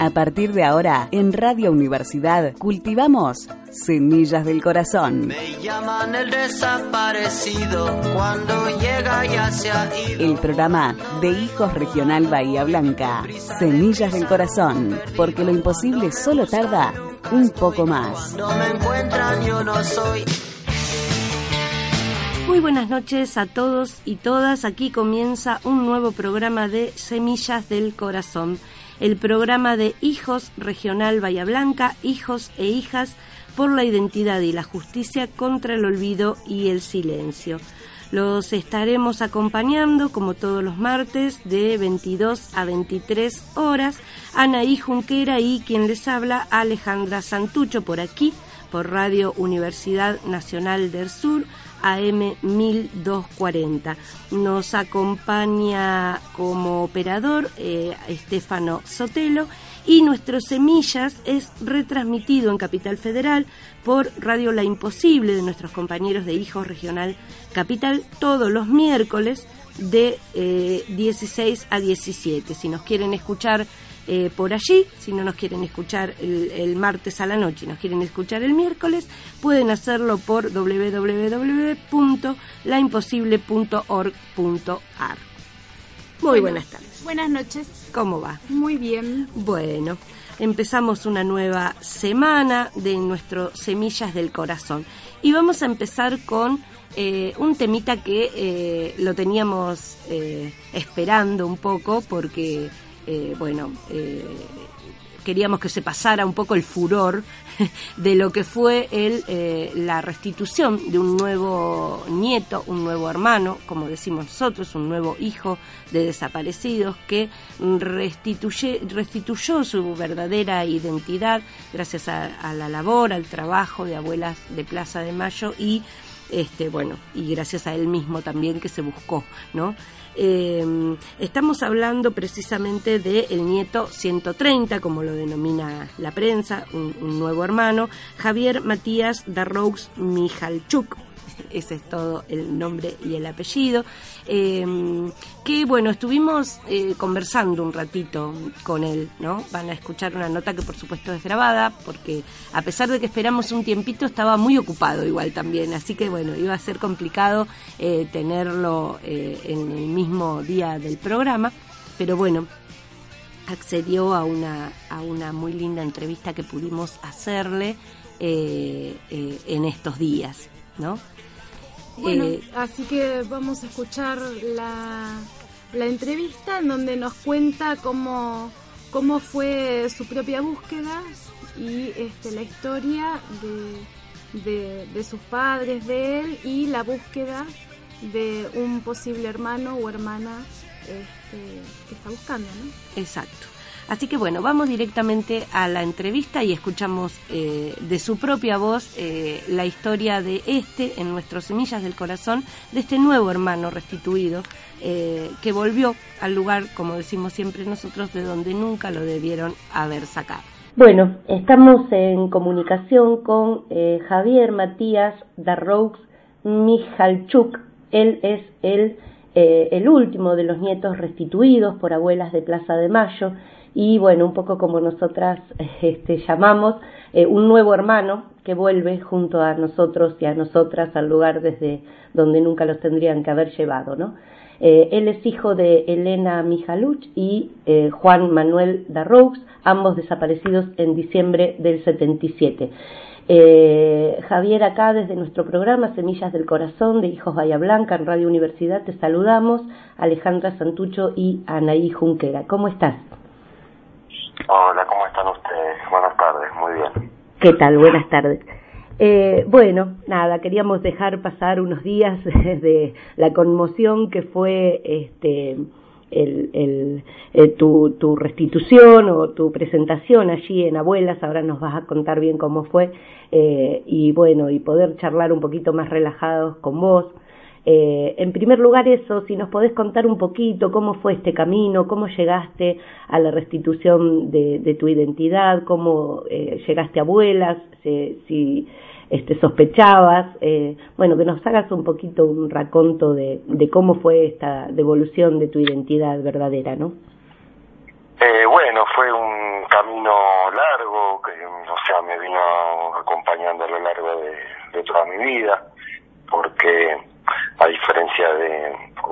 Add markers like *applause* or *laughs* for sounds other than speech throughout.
A partir de ahora, en Radio Universidad, cultivamos Semillas del Corazón. Me llaman el desaparecido cuando llega ya se ha ido. El programa de Hijos Regional Bahía Blanca. Semillas del Corazón, porque lo imposible solo tarda un poco más. No me encuentran, yo no soy. Muy buenas noches a todos y todas. Aquí comienza un nuevo programa de Semillas del Corazón, el programa de Hijos Regional Bahía Blanca, hijos e hijas por la identidad y la justicia contra el olvido y el silencio. Los estaremos acompañando, como todos los martes, de 22 a 23 horas. Anaí Junquera y quien les habla, Alejandra Santucho, por aquí, por Radio Universidad Nacional del Sur, AM 1240. Nos acompaña como operador eh, Estefano Sotelo y nuestro Semillas es retransmitido en Capital Federal por Radio La Imposible de nuestros compañeros de Hijos Regional Capital todos los miércoles de 16 eh, a 17. Si nos quieren escuchar eh, por allí, si no nos quieren escuchar el, el, martes a la noche y nos quieren escuchar el miércoles, pueden hacerlo por www.laimposible.org.ar. Muy buenas tardes. Buenas noches. ¿Cómo va? Muy bien. Bueno, empezamos una nueva semana de nuestro Semillas del Corazón. Y vamos a empezar con eh, un temita que eh, lo teníamos eh, esperando un poco porque, eh, bueno, eh, queríamos que se pasara un poco el furor *laughs* de lo que fue el, eh, la restitución de un nuevo nieto, un nuevo hermano, como decimos nosotros, un nuevo hijo de desaparecidos que restituyó su verdadera identidad gracias a, a la labor, al trabajo de abuelas de Plaza de Mayo y este bueno y gracias a él mismo también que se buscó no eh, estamos hablando precisamente del el nieto 130, como lo denomina la prensa, un, un nuevo hermano, Javier Matías Darroux Mijalchuk, ese es todo el nombre y el apellido. Eh, que bueno, estuvimos eh, conversando un ratito con él, ¿no? Van a escuchar una nota que por supuesto es grabada, porque a pesar de que esperamos un tiempito, estaba muy ocupado igual también, así que bueno, iba a ser complicado eh, tenerlo eh, en el mismo día del programa, pero bueno, accedió a una, a una muy linda entrevista que pudimos hacerle en estos días, ¿no? Bueno, Eh, así que vamos a escuchar la, la entrevista en donde nos cuenta cómo, cómo fue su propia búsqueda y este, la historia de, de, de sus padres, de él y la búsqueda de un posible hermano o hermana este, que está buscando, ¿no? Exacto. Así que bueno, vamos directamente a la entrevista y escuchamos eh, de su propia voz eh, la historia de este, en nuestros Semillas del Corazón, de este nuevo hermano restituido eh, que volvió al lugar, como decimos siempre nosotros, de donde nunca lo debieron haber sacado. Bueno, estamos en comunicación con Javier Matías Darroux Mijalchuk. Él es el último de los nietos restituidos por abuelas de Plaza de Mayo y bueno, un poco como nosotras *laughs* este, llamamos, eh, un nuevo hermano que vuelve junto a nosotros y a nosotras al lugar desde donde nunca los tendrían que haber llevado, ¿no? Eh, él es hijo de Elena Mijaluch y eh, Juan Manuel Darroux, ambos desaparecidos en diciembre del 77. Eh, Javier, acá desde nuestro programa Semillas del Corazón de Hijos Bahía Blanca en Radio Universidad te saludamos, Alejandra Santucho y Anaí Junquera. ¿Cómo estás? Hola, ¿cómo están ustedes? Buenas tardes, muy bien. ¿Qué tal? Buenas tardes. Eh, bueno, nada, queríamos dejar pasar unos días *laughs* de la conmoción que fue este el, el, eh, tu, tu restitución o tu presentación allí en Abuelas, ahora nos vas a contar bien cómo fue, eh, y bueno, y poder charlar un poquito más relajados con vos. Eh, en primer lugar eso, si nos podés contar un poquito cómo fue este camino, cómo llegaste a la restitución de, tu identidad, cómo eh, llegaste a abuelas, si, si este, sospechabas, eh, bueno, que nos hagas un poquito un raconto de, de cómo fue esta devolución de tu identidad verdadera, ¿no? Eh, bueno, fue un camino largo, que, o sea, me vino acompañando a lo largo de, toda mi vida, porque a diferencia de,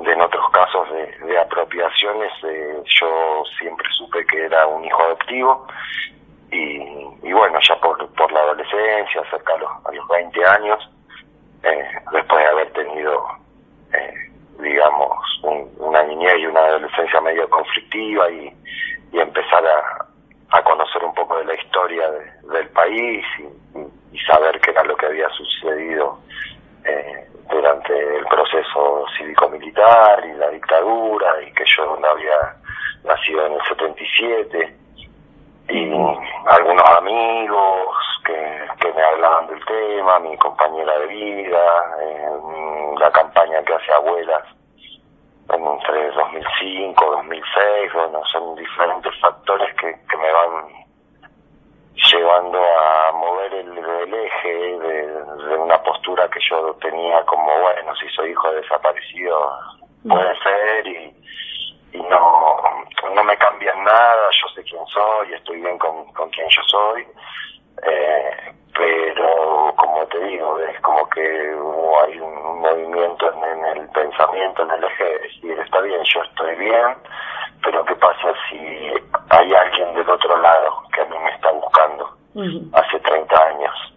en otros casos de, apropiaciones, eh, yo siempre supe que era un hijo adoptivo y, bueno, ya por, por la adolescencia, cerca a los, a los 20 años, eh, después de haber tenido, eh, digamos, una niñez y una adolescencia medio conflictiva y, y empezar a, a, conocer un poco de la historia del país y, saber qué era lo que había sucedido eh, durante el proceso cívico-militar y la dictadura y que yo no había nacido en el 77 y algunos amigos que, que me hablaban del tema, mi compañera de vida, la campaña que hace abuelas entre 2005, 2006, bueno, son diferentes factores que, que me van llevando a mover el, eje de, una postura que yo tenía como, bueno, si soy hijo de desaparecido, puede ser y, y no, no me cambian nada, yo sé quién soy, estoy bien con, con quien yo soy, eh, pero como te digo, es como que hay un movimiento en, el pensamiento, en el eje de decir, está bien, yo estoy bien, pero ¿qué pasa si hay alguien del otro lado que a mí me está buscando hace 30 años?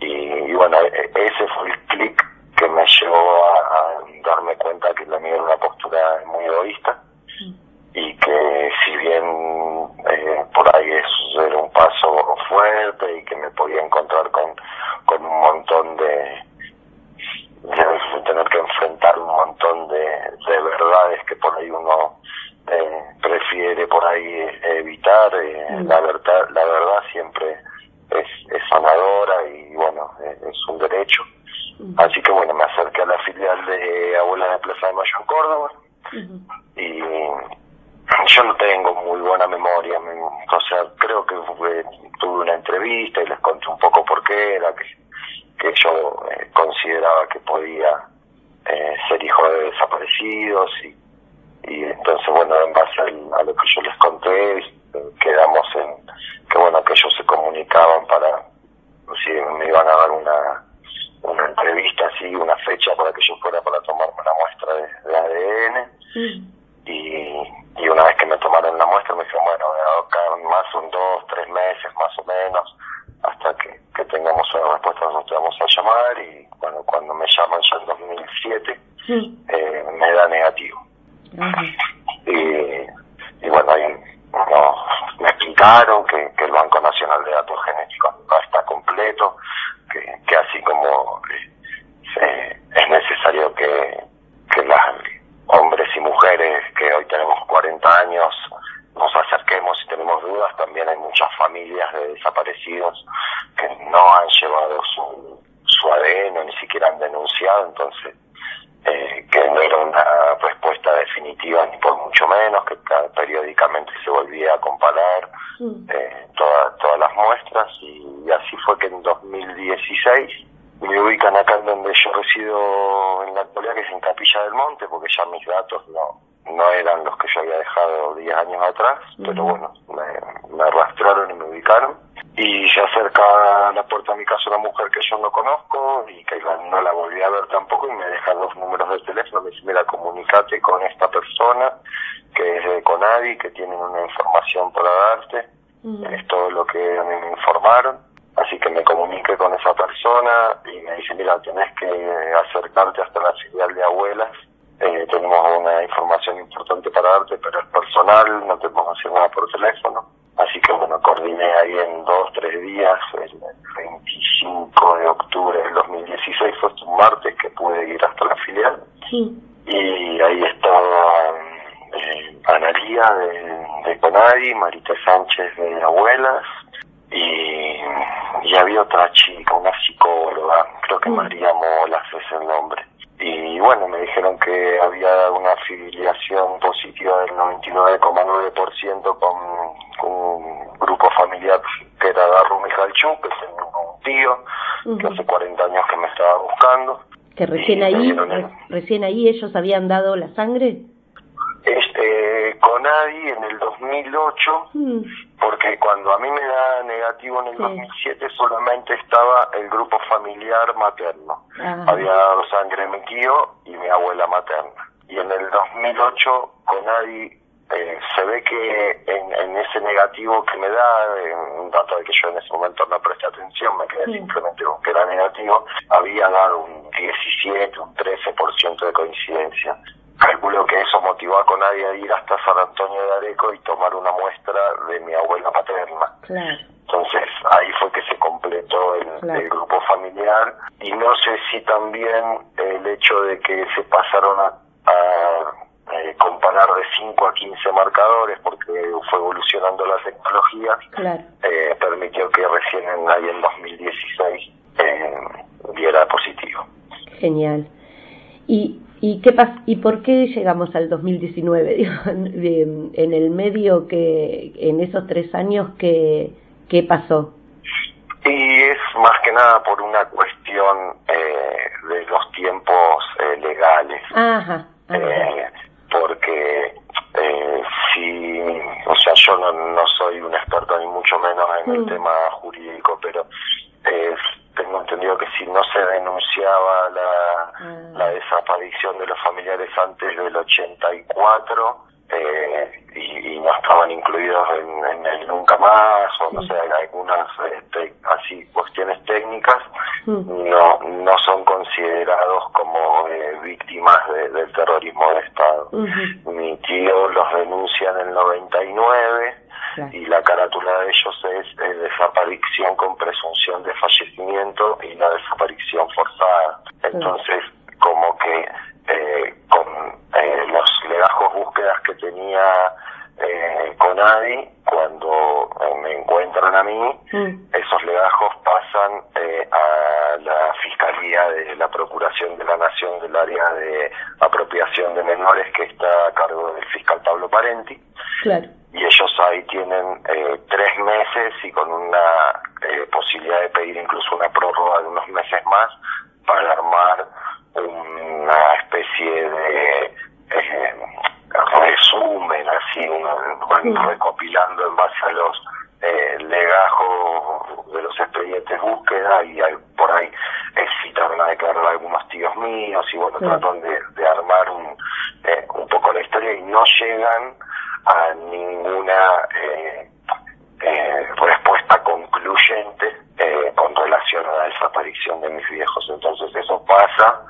Y, bueno, e, ese fue el clic que me llevó a, darme cuenta que la mía era una postura muy egoísta y que si bien eh, por ahí eso era un paso fuerte y que podía encontrar con, con un montón de, de tener que enfrentar un montón de, de verdades que por ahí uno eh, prefiere por ahí evitar eh, la verdad la verdad siempre es, es sanadora y bueno es un derecho así que bueno me acerqué a la filial de Abuela de Plaza de Mayo en Córdoba y yo no tengo muy buena memoria, o sea, creo que tuve una entrevista y les conté un poco por qué era, que, que yo eh, consideraba que podía eh, ser hijo de desaparecidos y, y entonces, bueno, en base a, lo que yo les conté, quedamos en que, bueno, que ellos se comunicaban para, si me iban a dar una una entrevista así, una fecha para que yo fuera para tomarme una muestra de, ADN. Y, y una vez que me tomaron la muestra me dijeron, bueno, acá más un dos, tres meses más o menos, hasta que, que tengamos una respuesta nosotros te vamos a llamar y bueno, cuando me llaman ya en 2007 eh, me da negativo. y, y bueno, ahí no, me explicaron que, que el Banco Nacional de Datos Genéticos no está completo, que, que así como eh, es necesario que, que las hombres y mujeres que hoy tenemos 40 años nos acerquemos si tenemos dudas. También hay muchas familias de desaparecidos que no han llevado su, su ADN, ni siquiera han denunciado, entonces eh, que no era una respuesta definitiva ni por mucho menos, que periódicamente se volvía a comparar eh, todas las muestras y así fue que en 2016 me ubican acá en donde yo resido en la actualidad, que es en Capilla del Monte, porque ya mis datos no no eran los que yo había dejado 10 años atrás, pero bueno, me, arrastraron y me ubicaron. Y se acerca a la puerta de mi casa una mujer que yo no conozco y que no la volví a ver tampoco y me deja dos números de teléfono, me dice, mira, comunicate con esta persona que es de Conadi, que tienen una información para darte, es todo lo que me informaron Así que me comuniqué con esa persona y me dice, mira, tenés que acercarte hasta la filial de abuelas. Eh, tenemos una información importante para darte, pero es personal, no te podemos hacer nada por teléfono. Así que bueno, coordiné ahí en dos, tres días, el 25 de octubre del 2016, fue un martes que pude ir hasta la filial. Y ahí estaba eh, Analía de, de Conadi, Marita Sánchez de Abuelas, y, y había otra chica, una psicóloga, creo que mm. María Molas es el nombre. Y bueno, me dijeron que había una afiliación positiva del 99,9% con, un grupo familiar que era Darru Mijalchuk, que es un tío, que hace 40 años que me estaba buscando. ¿Que recién ahí, recién ahí ellos habían dado la sangre? Este, con Adi en el 2008, Mm, porque cuando a mí me da negativo en el Sí. 2007 solamente estaba el grupo familiar materno. Ajá. Había dado sangre mi tío y mi abuela materna. Y en el 2008 con Adi eh, se ve que en, en ese negativo que me da, en un dato de que yo en ese momento no presté atención, me quedé Sí. simplemente con que era negativo, había dado un 17, un 13% de coincidencia. Calculo que eso motivó a Conadi a ir hasta San Antonio de Areco y tomar una muestra de mi abuela paterna. claro. Entonces ahí fue que se completó el, Claro. el grupo familiar y no sé si también el hecho de que se pasaron a, a, eh, comparar de 5 a 15 marcadores porque fue evolucionando la tecnología Claro. eh, permitió que recién en, ahí en 2016 eh, diera positivo. Genial. ¿Y, y, qué pas ¿Y por qué llegamos al 2019? *laughs* Digo, de- en el medio que, en esos tres años, ¿qué, qué pasó? Y es más que nada por una cuestión eh, de los tiempos eh, legales. Ajá. ajá. Eh, porque eh, si, o sea, yo no, no soy un experto ni mucho menos en el Mm. tema jurídico, pero eh, tengo entendido que si no se denunciaba la, Ah. la desaparición de los familiares antes del 84 eh, y, y no estaban incluidos en, en el nunca más o no sé, algunas este, así cuestiones técnicas, Mm. no no son considerados como eh, víctimas de- del terrorismo de Estado. Mi tío los denuncia en el 99 Claro. y la carátula de ellos es desaparición con presunción de fallecimiento y la desaparición forzada. Entonces, como que eh, con eh, los legajos búsquedas que tenía eh, con Adi, cuando eh, me encuentran a mí, Mm. esos legajos pasan eh, a la Fiscalía de la Procuración de la Nación del área de apropiación de menores que está a cargo del fiscal Pablo Parenti Claro. y ellos ahí tienen eh, tres meses y con una eh, posibilidad de pedir incluso una prórroga de unos meses más para armar una especie de eh, resumen así un- van recopilando en base a los eh, legajos de los expedientes búsqueda y hay, por ahí citaron a declarar algunos tíos míos y bueno Sí. tratan de, de armar un, eh, un poco la historia y no llegan a ninguna eh, eh, respuesta concluyente eh, con relación a la desaparición de mis viejos. Entonces eso pasa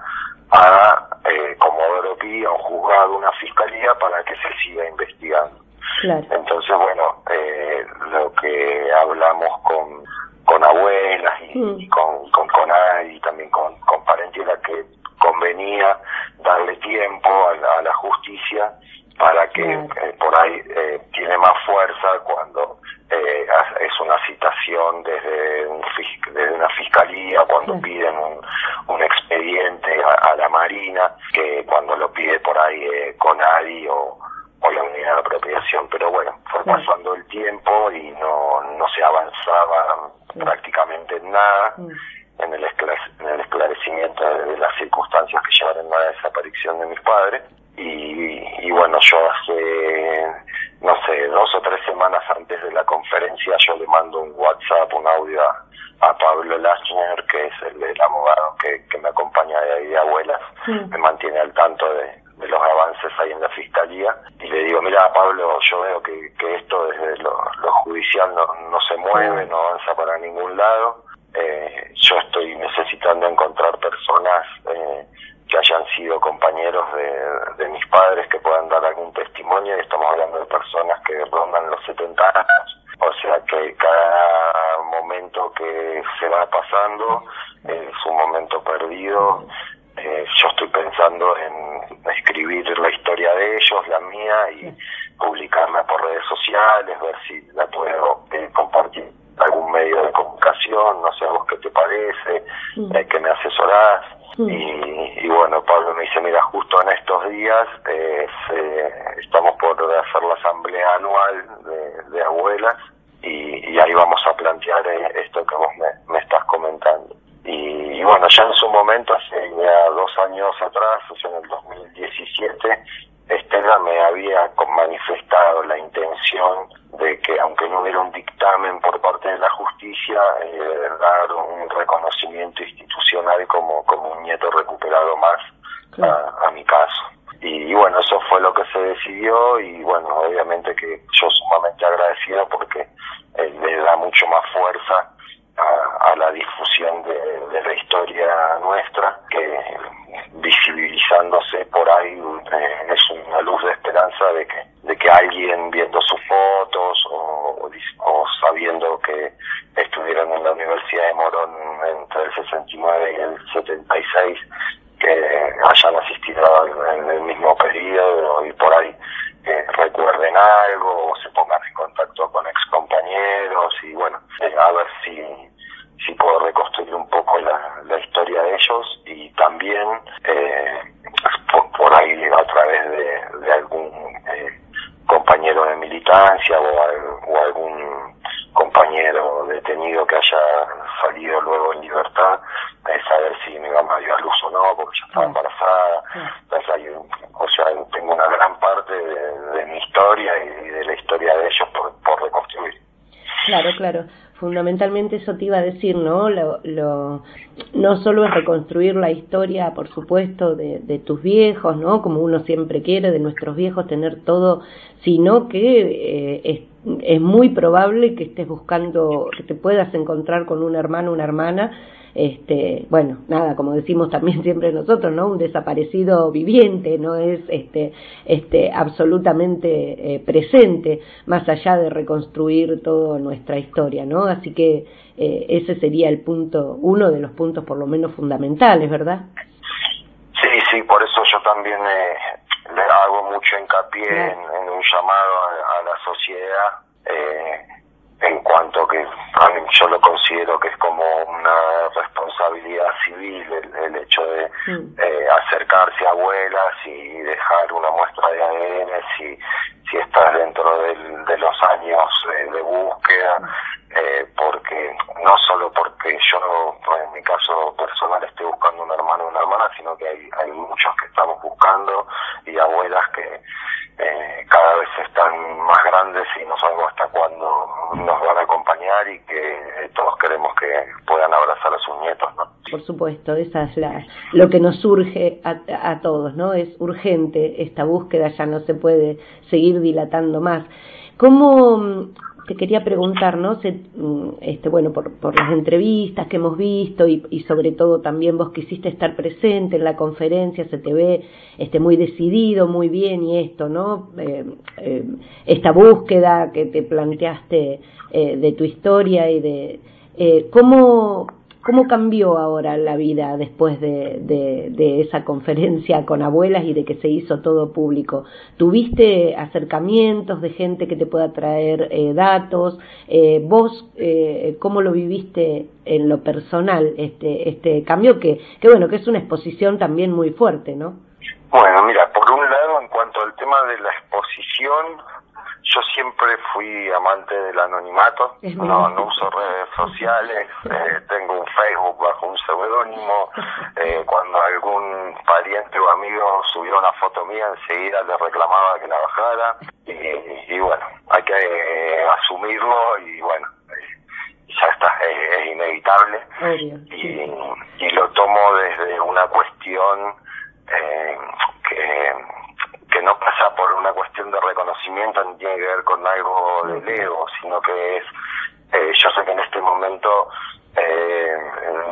a eh, Comodoro Pi, a un juzgado, una fiscalía, para que se siga investigando. Claro. Entonces, bueno, eh, lo que hablamos con, con abuelas y, Mm. y con, con, con Adi y también con, con parentela que convenía darle tiempo a la, a la justicia para que eh, por ahí eh, tiene más fuerza cuando eh, es una citación desde, un desde una fiscalía, cuando piden un, un expediente a, a la Marina, que cuando lo pide por ahí eh, con ADI o, o la unidad de apropiación. Pero bueno, fue pasando el tiempo y no, no se avanzaba Claro. prácticamente en nada en el, en el esclarecimiento de, de las circunstancias que llevaron a la desaparición de mis padres. Y, y bueno, yo hace, no sé, dos o tres semanas antes de la conferencia, yo le mando un WhatsApp, un audio a, a Pablo Lachner, que es el, el abogado que, que me acompaña de ahí de abuelas, Sí. me mantiene al tanto de, de los avances ahí en la fiscalía. Y le digo, mira, Pablo, yo veo que, que esto desde lo, lo judicial no, no se mueve, no avanza para ningún lado. Eh, yo estoy necesitando encontrar personas eh, que hayan sido compañeros de, mis padres que puedan dar algún testimonio y estamos hablando de personas que rondan los 70 años. O sea que cada momento que se va pasando es un momento perdido. Eh, yo estoy pensando en escribir la historia de ellos, la mía, y publicarla por redes sociales, ver si la puedo eh, compartir algún medio de comunicación, no sé a vos qué te parece, Mm. eh, que me asesorás. Mm. Y, y bueno, Pablo me dice, mira, justo en estos días eh, se- estamos por hacer la asamblea anual de, de abuelas y, y ahí vamos a plantear eh, esto que vos me, me estás comentando. Y, y bueno, ya en su momento, hace ya dos años atrás, o sea, en el 2017, Estela me había manifestado la intención de que aunque no hubiera un dictamen por parte de la justicia, eh, dar un reconocimiento institucional como, como un nieto recuperado más a, mi caso. Y, bueno, eso fue lo que se decidió y bueno, obviamente que yo sumamente agradecido porque eh, le da mucho más fuerza a, la difusión de, la historia nuestra, que visibilizándose por ahí eh, es una luz de esperanza de que, de que alguien viendo sus fotos o, sabiendo que estuvieron en la Universidad de Morón entre el 69 y el 76, que hayan asistido en el mismo periodo y por ahí eh, recuerden algo o se pongan en contacto con y bueno, a ver si, si puedo reconstruir un poco la, la historia de ellos y también eh, por, ahí a través de, de algún eh, compañero de militancia o, o algún compañero detenido que haya salido luego en libertad, es saber si mi mamá dio a luz o no, porque ya estaba embarazada. o sea, tengo una gran parte de, mi historia y de la historia de ellos por, por reconstruir. Claro, claro fundamentalmente eso te iba a decir, ¿no? Lo, lo, no solo es reconstruir la historia, por supuesto, de, de, tus viejos, ¿no? Como uno siempre quiere, de nuestros viejos, tener todo, sino que eh, es, muy probable que estés buscando, que te puedas encontrar con un hermano, una hermana, este, bueno, nada, como decimos también *laughs* siempre nosotros, ¿no? Un desaparecido viviente, no es este, este, absolutamente eh, presente, más allá de reconstruir toda nuestra historia, ¿no? Así que eh, ese sería el punto, uno de los puntos por lo menos fundamentales, ¿verdad? Sí, sí, por eso yo también eh, hago mucho hincapié en, un llamado a, la sociedad. Eh, en cuanto que a mí yo lo considero que es como una responsabilidad civil el, hecho de mm. eh, acercarse a abuelas y dejar una muestra de ADN si, si estás dentro del, de los años eh, de búsqueda, eh, porque no solo porque yo en mi caso personal esté buscando un hermano o una hermana, sino que hay, hay muchos que estamos buscando y abuelas que eh, cada vez están más grandes y no sabemos hasta cuándo nos van a acompañar y que eh, todos queremos que puedan abrazar a sus nietos, ¿no? Por supuesto, esa es la, lo que nos surge a, a todos, ¿no? Es urgente esta búsqueda, ya no se puede seguir dilatando más. ¿Cómo, te quería preguntar, ¿no? Mm, este, bueno, por, por las entrevistas que hemos visto y, sobre todo también vos quisiste estar presente en la conferencia, se te ve este, muy decidido, muy bien y esto, ¿no? Eh, eh, esta búsqueda que te planteaste eh, de tu historia y de cómo ¿Cómo cambió ahora la vida después de, de, esa conferencia con abuelas y de que se hizo todo público? ¿Tuviste acercamientos de gente que te pueda traer eh, datos? Eh, ¿Vos eh, cómo lo viviste en lo personal este, este cambio? Que, que bueno, que es una exposición también muy fuerte, ¿no? Bueno, mira, por un lado, en cuanto al tema de la exposición, yo siempre fui amante del anonimato, no, no uso redes sociales, eh, tengo un Facebook bajo un seudónimo, eh, cuando algún pariente o amigo subió una foto mía enseguida le reclamaba que la bajara. Y, bueno, hay que eh, asumirlo y bueno, ya está, es, inevitable. Y, y, lo tomo desde una cuestión que que no pasa por una cuestión de reconocimiento ni tiene que ver con algo del ego, sino que es, eh, yo sé que en este momento eh,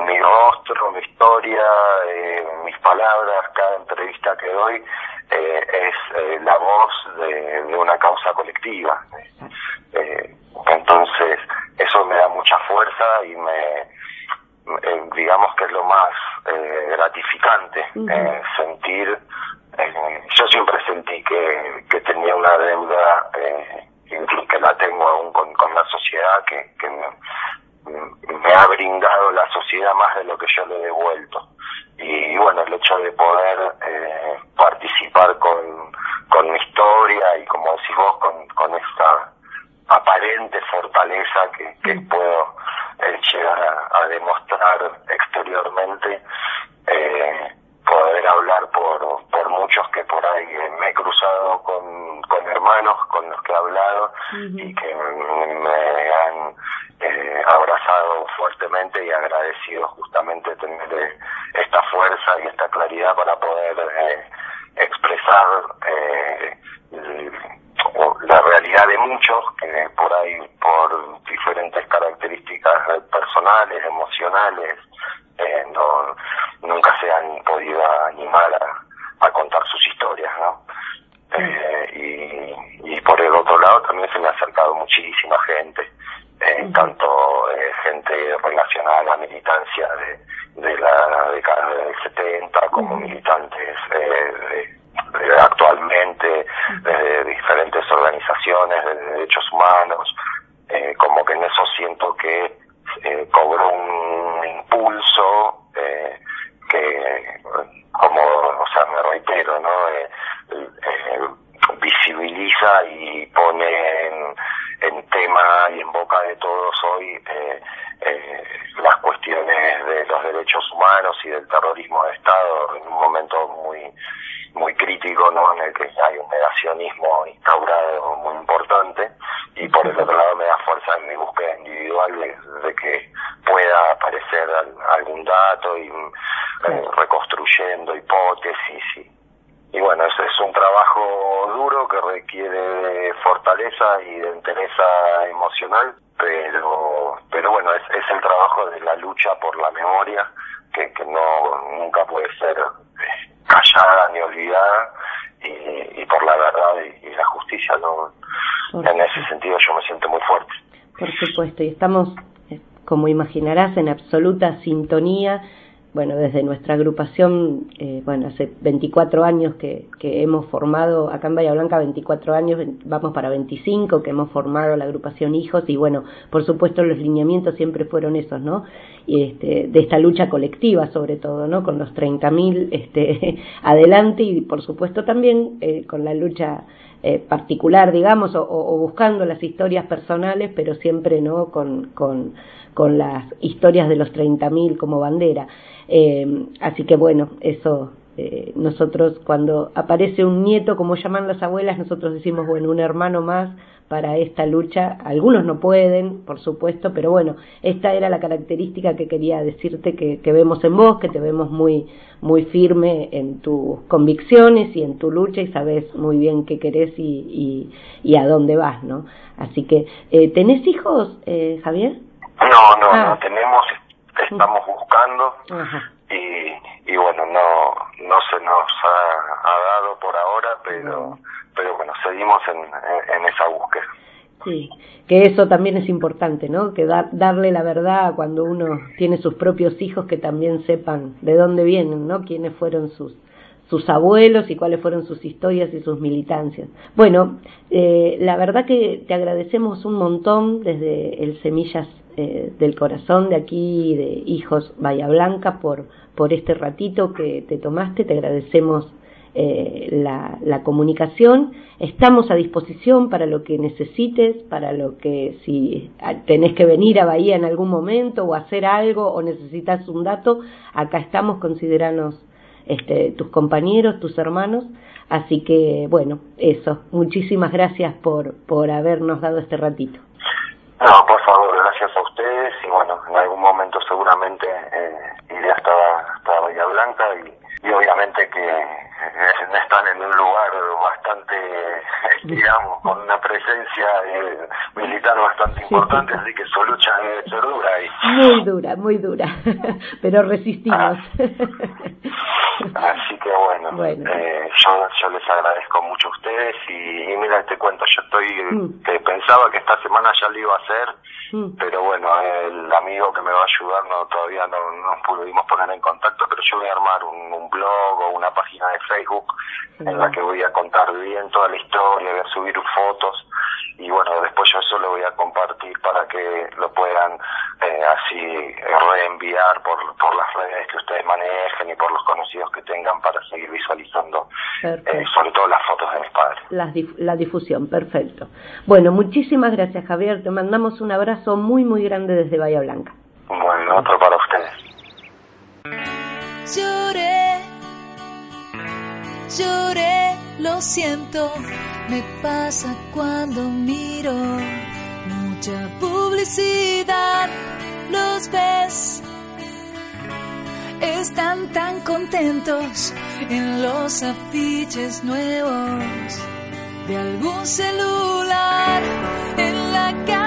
mi rostro, mi historia, eh, mis palabras, cada entrevista que doy eh, es la voz de, de, una causa colectiva. entonces, eso me da mucha fuerza y me, digamos que es lo más gratificante, sentir eh, yo siempre sentí que, que tenía una deuda, eh, que la tengo aún con, con la sociedad, que, que me, me, ha brindado la sociedad más de lo que yo le he devuelto. Y, bueno, el hecho de poder eh, participar con, con mi historia y como decís vos, con, con esta aparente fortaleza que, que puedo eh, llegar a, a demostrar exteriormente, eh, poder hablar por, por muchos que por ahí me he cruzado con, con hermanos con los que he hablado y que me han eh, abrazado fuertemente y agradecido justamente tener eh, esta fuerza y esta claridad para poder eh, expresar eh, la realidad de muchos que por ahí por diferentes características personales, emocionales, eh, no, nunca se han podido animar a, a contar sus historias, ¿no? Eh, y, y por el otro lado también se me ha acercado muchísima gente, eh, tanto eh, gente relacionada a la militancia de, de la década del 70 como militantes eh, de, actualmente de diferentes organizaciones de derechos humanos, eh, como que en eso siento que eh, cobró un impulso eh, que, como, o sea, me reitero, ¿no? Visibiliza y pone en, en, tema y en boca de todos hoy eh, eh, las cuestiones de los derechos humanos y del terrorismo de Estado en un momento muy muy crítico, ¿no? En el que hay un negacionismo instaurado muy importante y por el otro lado me da fuerza en mi búsqueda individual de, de que pueda aparecer algún dato y eh, reconstruyendo hipótesis y, y bueno, ese es un trabajo duro que requiere de fortaleza y de entereza emocional, pero pero bueno, es, es el trabajo de la lucha por la memoria que, que no nunca puede ser eh, callada ni olvidada y, y por la verdad y, y la justicia no en ese sentido yo me siento muy fuerte. Por supuesto y estamos eh, como imaginarás en absoluta sintonía bueno, desde nuestra agrupación, eh, bueno, hace 24 años que, que, hemos formado, acá en Bahía Blanca 24 años, vamos para 25 que hemos formado la agrupación Hijos y bueno, por supuesto los lineamientos siempre fueron esos, ¿no? Y este, de esta lucha colectiva sobre todo, ¿no? Con los 30.000 este, *laughs* adelante y por supuesto también eh, con la lucha eh, particular, digamos, o, o, buscando las historias personales, pero siempre, ¿no? Con, con, las historias de los 30.000 como bandera. Eh, así que bueno, eso eh, nosotros cuando aparece un nieto, como llaman las abuelas, nosotros decimos, bueno, un hermano más para esta lucha. Algunos no pueden, por supuesto, pero bueno, esta era la característica que quería decirte que, que vemos en vos, que te vemos muy, muy firme en tus convicciones y en tu lucha y sabes muy bien qué querés y, y, y a dónde vas, ¿no? Así que, eh, ¿tenés hijos, eh, Javier? No, no, ah. no tenemos, estamos buscando y, y bueno, no no se nos ha, ha dado por ahora, pero pero bueno, seguimos en, en, en, esa búsqueda. Sí, que eso también es importante, ¿no? Que da, darle la verdad cuando uno tiene sus propios hijos que también sepan de dónde vienen, ¿no? Quiénes fueron sus sus abuelos y cuáles fueron sus historias y sus militancias. Bueno, eh, la verdad que te agradecemos un montón desde el Semillas eh, del Corazón de aquí, de Hijos Bahía Blanca, por, por este ratito que te tomaste. Te agradecemos eh, la, la, comunicación. Estamos a disposición para lo que necesites, para lo que si tenés que venir a Bahía en algún momento o hacer algo o necesitas un dato, acá estamos, consideranos este, tus compañeros, tus hermanos. Así que, bueno, eso. Muchísimas gracias por, por habernos dado este ratito. No, por favor, gracias a ustedes y bueno, en algún momento seguramente eh, iré hasta, hasta Bahía Blanca y, y obviamente que *laughs* están en un lugar bastante, *laughs* digamos, con una presencia eh, militar bastante importante, así que su lucha debe ser dura. Y... *laughs* Muy dura, muy dura, pero resistimos. Ah, así que bueno, bueno. Eh, yo, yo les agradezco mucho a ustedes y, y mira, te cuento, yo estoy, mm. que pensaba que esta semana ya lo iba a hacer, mm. pero bueno, el amigo que me va a ayudar no todavía no nos pudimos poner en contacto, pero yo voy a armar un, un blog o una página de Facebook sí. en la que voy a contar bien toda la historia, voy a subir fotos y bueno, después yo eso lo voy a compartir para que lo puedan eh, así reenviar por, por las redes que ustedes manejen y por los conocidos que tengan para seguir visualizando eh, sobre todo las fotos de mis padres. La, la difusión, perfecto. Bueno, muchísimas gracias Javier, te mandamos un abrazo muy muy grande desde Bahía Blanca. Bueno, otro para ustedes. Lloré lloré, lo siento, me pasa cuando miro mucha publicidad, los ves. Están tan contentos en los afiches nuevos de algún celular en la calle.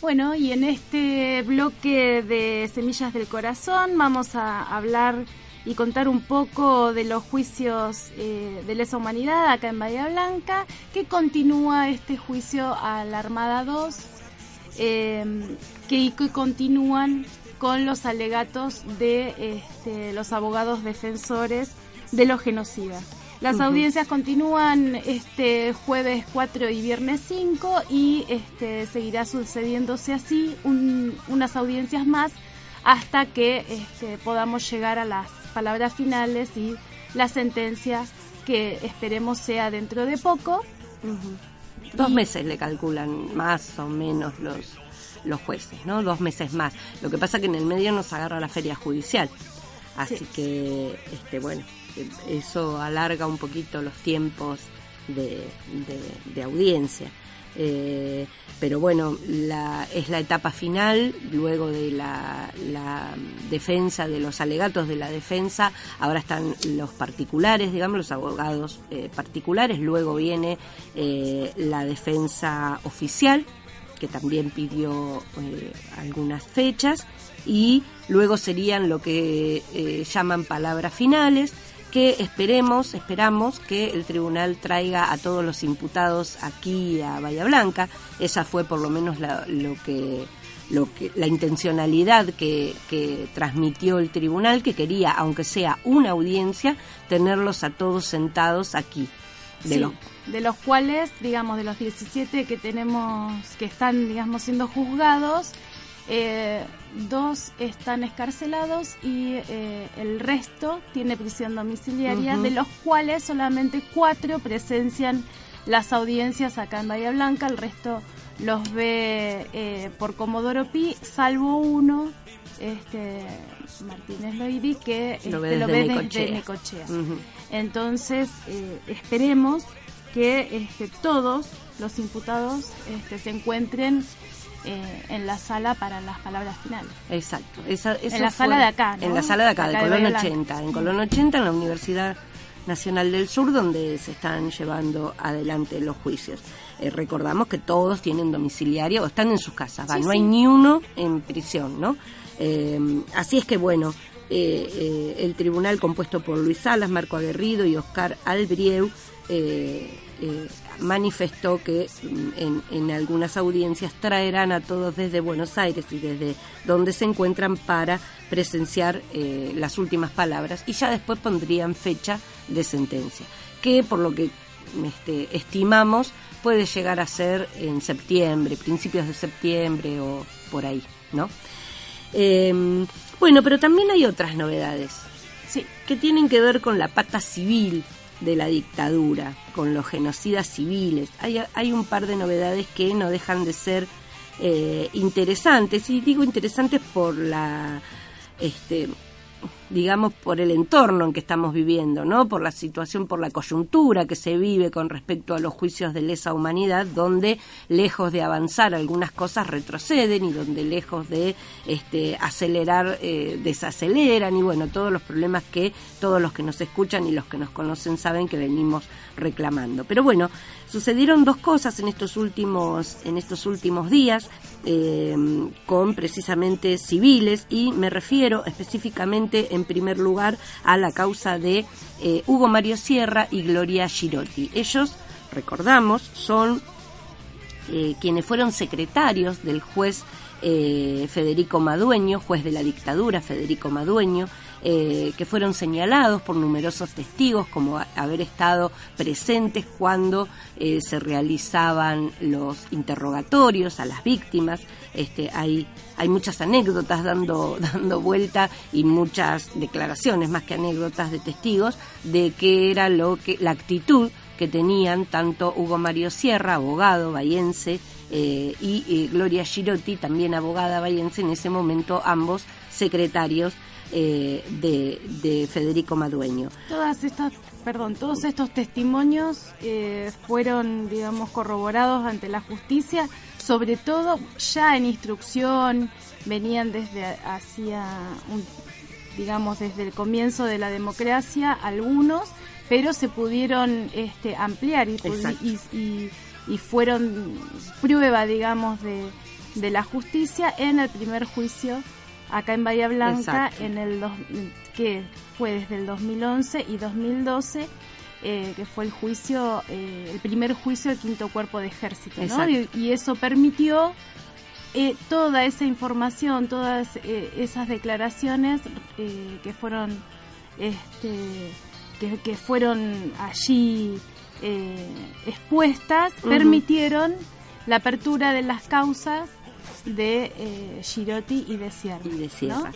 Bueno, y en este bloque de Semillas del Corazón vamos a hablar y contar un poco de los juicios eh, de lesa humanidad acá en Bahía Blanca, que continúa este juicio a la Armada 2, eh, que, que continúan con los alegatos de este, los abogados defensores de los genocidas. Las audiencias continúan este jueves 4 y viernes 5 y este seguirá sucediéndose así un- unas audiencias más hasta que este, podamos llegar a las palabras finales y la sentencia que esperemos sea dentro de poco. Dos meses le calculan más o menos los, los jueces, ¿no? Dos meses más. Lo que pasa que en el medio nos agarra la feria judicial. Así que, este, bueno, eso alarga un poquito los tiempos de, de- audiencia. Eh, pero bueno, la, es la etapa final, luego de la, la defensa, de los alegatos de la defensa, ahora están los particulares, digamos, los abogados eh, particulares, luego viene eh, la defensa oficial, que también pidió algunas fechas, y luego serían lo que llaman palabras finales, que esperemos, esperamos que el tribunal traiga a todos los imputados aquí a Bahía Blanca. Esa fue por lo menos la- lo que lo que la intencionalidad que, que transmitió el tribunal que quería aunque sea una audiencia tenerlos a todos sentados aquí de Sí, los de los cuales, digamos, de los 17 que tenemos, que están, digamos, siendo juzgados, eh, dos están escarcelados y eh, el resto tiene prisión domiciliaria, de los cuales solamente cuatro presencian las audiencias acá en Bahía Blanca, el resto los ve eh, por Comodoro Pi, salvo uno, este Martínez Loiri, que Lo ve este, lo desde ve Necochea. desde Necochea. Entonces, eh, esperemos que este, todos los imputados este, se encuentren eh, en la sala para las palabras finales. Exacto. Esa- En la fue- sala de acá, ¿no? En la sala de acá, de Acá de Colón Bahía 80. En Colón 80, en la Universidad Nacional del Sur, donde se están llevando adelante los juicios. Eh, recordamos que todos tienen domiciliario o están en sus casas, va, no sí. hay ni uno en prisión, ¿no? Eh, así es que, bueno, eh, el tribunal compuesto por Luis Salas, Marco Aguerrido y Oscar Albrieu manifestó que mm, en, en algunas audiencias traerán a todos desde Buenos Aires y desde donde se encuentran para presenciar eh, las últimas palabras y ya después pondrían fecha de sentencia, que por lo que este, estimamos puede llegar a ser en septiembre, principios de septiembre o por ahí, ¿no? Eh, bueno, pero también hay otras novedades Sí, que tienen que ver con la pata civil de la dictadura, con los genocidas civiles. Hay, hay un par de novedades que no dejan de ser eh, interesantes, y digo interesantes por la, este, digamos, por el entorno en que estamos viviendo, ¿no? Por la situación, por la coyuntura que se vive con respecto a los juicios de lesa humanidad, donde lejos de avanzar algunas cosas retroceden y donde lejos de este, acelerar eh, desaceleran y bueno, todos los problemas que todos los que nos escuchan y los que nos conocen saben que venimos reclamando. Pero bueno, sucedieron dos cosas en estos últimos en estos últimos días eh, con precisamente civiles y me refiero específicamente en primer lugar a la causa de eh, Hugo Mario Sierra y Gloria Girotti. Ellos, recordamos, son eh, quienes fueron secretarios del juez eh, Federico Madueño, juez de la dictadura Federico Madueño, eh, que fueron señalados por numerosos testigos como haber estado presentes cuando eh, se realizaban los interrogatorios a las víctimas. Este, hay, hay muchas anécdotas dando, *laughs* dando vuelta y muchas declaraciones, más que anécdotas de testigos, de qué era lo que, la actitud que tenían tanto Hugo Mario Sierra, abogado bayense, eh, y Gloria Girotti, también abogada bayense, en ese momento ambos secretarios eh, de, de Federico Madueño. todas estas, perdón, todos estos testimonios eh, fueron, digamos, corroborados ante la justicia, sobre todo ya en instrucción, venían desde hacía un, digamos, desde el comienzo de la democracia algunos, pero se pudieron este, ampliar y, y, y- y fueron prueba, digamos, de, de la justicia en el primer juicio acá en Bahía Blanca Exacto. en el dos, que fue desde el 2011 y 2012 eh, que fue el juicio eh, el primer juicio del quinto cuerpo de ejército ¿no? y, eso permitió eh, toda esa información todas eh, esas declaraciones eh, que fueron este que, que fueron allí eh, expuestas permitieron la apertura de las causas de eh, Girotti y de Sierra. y de ¿no? Sierra.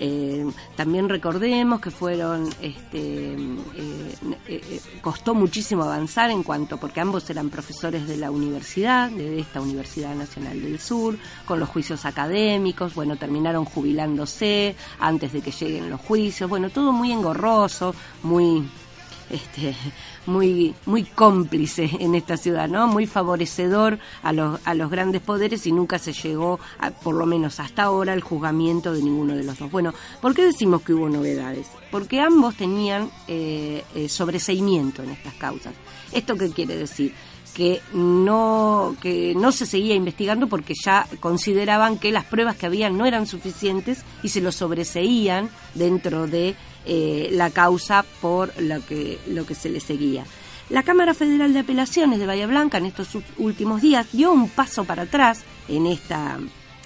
Eh, también recordemos que fueron, este, eh, eh, eh, costó muchísimo avanzar en cuanto, porque ambos eran profesores de la universidad, de esta Universidad Nacional del Sur, con los juicios académicos, bueno, terminaron jubilándose antes de que lleguen los juicios, bueno, todo muy engorroso, muy este, muy, muy cómplice en esta ciudad, ¿no? Muy favorecedor a los, a los grandes poderes y nunca se llegó, por lo menos hasta ahora, al juzgamiento de ninguno de los dos. Bueno, ¿por qué decimos que hubo novedades? Porque ambos tenían eh, eh, sobreseimiento en estas causas. ¿Esto qué quiere decir? que no que no se seguía investigando porque ya consideraban que las pruebas que habían no eran suficientes y se lo sobreseían dentro de eh, la causa por lo que lo que se le seguía. La Cámara Federal de Apelaciones de Bahía Blanca en estos últimos días dio un paso para atrás en esta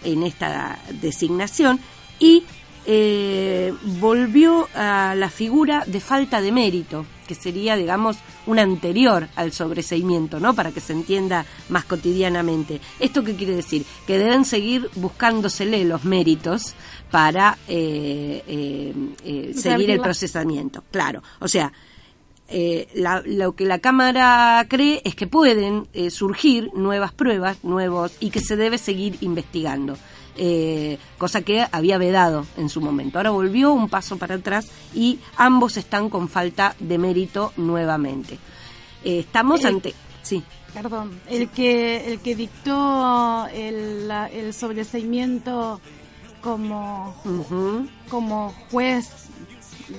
en esta designación y eh, volvió a la figura de falta de mérito, que sería, digamos, un anterior al sobreseimiento, ¿no? Para que se entienda más cotidianamente. ¿Esto qué quiere decir? Que deben seguir buscándosele los méritos para eh, eh, eh, seguir el procesamiento. Claro, o sea, eh, la- lo que la Cámara cree es que pueden eh, surgir nuevas pruebas, nuevos, y que se debe seguir investigando. Eh, cosa que había vedado en su momento. Ahora volvió un paso para atrás y ambos están con falta de mérito nuevamente. Eh, estamos ante. Sí. Perdón, el que el que dictó el, sobreseimiento como como juez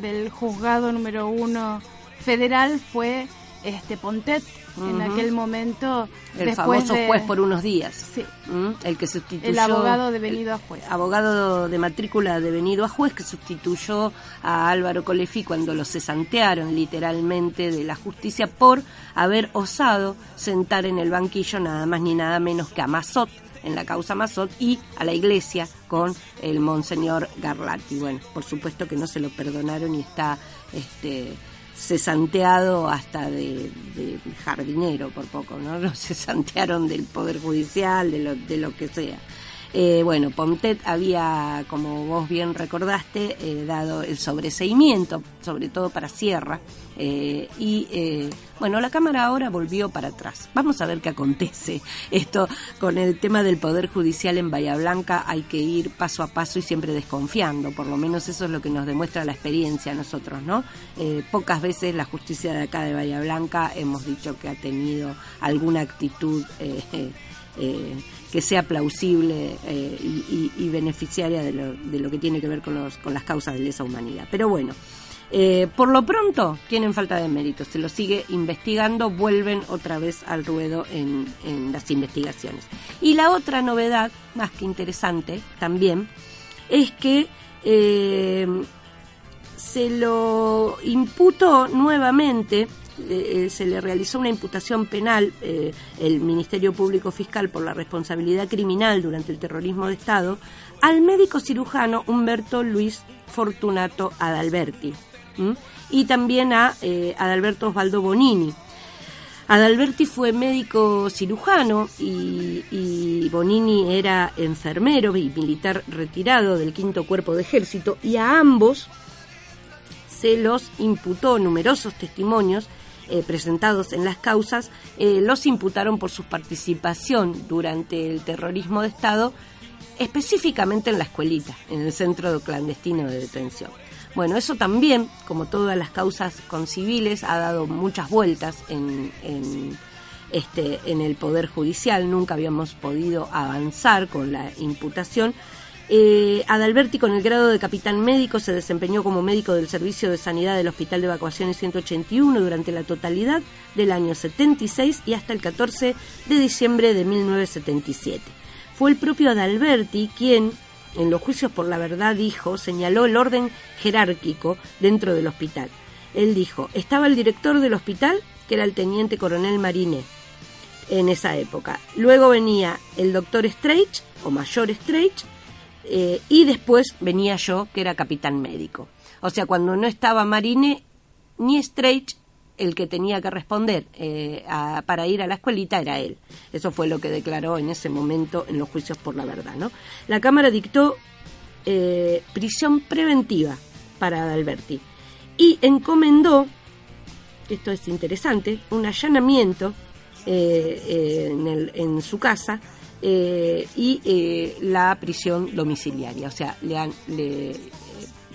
del juzgado número uno federal fue este Pontet en aquel momento El después famoso de- juez por unos días. sí ¿Mm? El que sustituyó. el abogado devenido a juez abogado de matrícula devenido a juez que sustituyó a Álvaro Colefi cuando lo cesantearon literalmente de la justicia por haber osado sentar en el banquillo nada más ni nada menos que a Mazot en la causa Mazot y a la iglesia con el monseñor Garlati. Bueno, por supuesto que no se lo perdonaron y está este cesanteado hasta de, de jardinero por poco, ¿no? *laughs* Lo cesantearon del Poder Judicial, de lo, de lo que sea. Eh, bueno, Pontet había, como vos bien recordaste, eh, dado el sobreseimiento, sobre todo para Sierra, eh, y eh, bueno, la Cámara ahora volvió para atrás. Vamos a ver qué acontece. Esto con el tema del Poder Judicial en Bahía Blanca hay que ir paso a paso y siempre desconfiando, por lo menos eso es lo que nos demuestra la experiencia nosotros, ¿no? Eh, pocas veces la justicia de acá de Bahía Blanca hemos dicho que ha tenido alguna actitud... *laughs* que sea plausible eh, y, beneficiaria de lo, de lo que tiene que ver con, los, con las causas de lesa humanidad. Pero bueno, eh, por lo pronto tienen falta de mérito, se lo sigue investigando, vuelven otra vez al ruedo en, en las investigaciones. Y la otra novedad, más que interesante también, es que eh, se lo imputó nuevamente, eh, eh, se le realizó una imputación penal, eh, el Ministerio Público Fiscal por la responsabilidad criminal durante el terrorismo de Estado, al médico cirujano Humberto Luis Fortunato Adalberti y también a Adalberto Osvaldo Bonini. Adalberti fue médico cirujano y, y Bonini era enfermero y militar retirado del quinto cuerpo de ejército y a ambos se los imputó numerosos testimonios eh, presentados en las causas, eh, los imputaron por su participación durante el terrorismo de Estado, específicamente en la escuelita, en el centro clandestino de detención. Bueno, eso también, como todas las causas con civiles, ha dado muchas vueltas en, en, este, en el Poder Judicial. Nunca habíamos podido avanzar con la imputación. Eh, Adalberti, con el grado de capitán médico, se desempeñó como médico del Servicio de Sanidad del Hospital de Evacuaciones 181 durante la totalidad del año 76 y hasta el 14 de diciembre de 1977. Fue el propio Adalberti quien, en los juicios por la verdad, dijo, señaló el orden jerárquico dentro del hospital. Él dijo, estaba el director del hospital, que era el teniente coronel Mariné, en esa época. Luego venía el doctor Streich, o mayor Streich, eh, y después venía yo, que era capitán médico. O sea, cuando no estaba Marine ni Streich, el que tenía que responder eh, para ir a la escuelita era él. Eso fue lo que declaró en ese momento en los juicios por la verdad. ¿no? La Cámara dictó eh, prisión preventiva para Adalberti y encomendó, esto es interesante, un allanamiento eh, eh, en, el- en su casa eh, y eh, la prisión domiciliaria. O sea, le han, le, eh,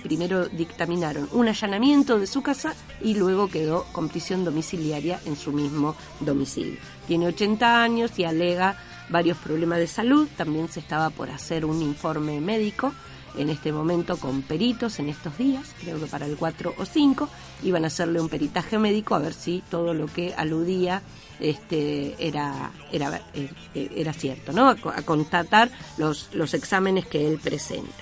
primero dictaminaron un allanamiento de su casa y luego quedó con prisión domiciliaria en su mismo domicilio. Tiene 80 años y alega varios problemas de salud. También se estaba por hacer un informe médico en este momento con peritos en estos días, creo que para el 4 o 5, iban a hacerle un peritaje médico a ver si todo lo que aludía este era era eh, era cierto, ¿no? A, co- a constatar los los exámenes que él presenta.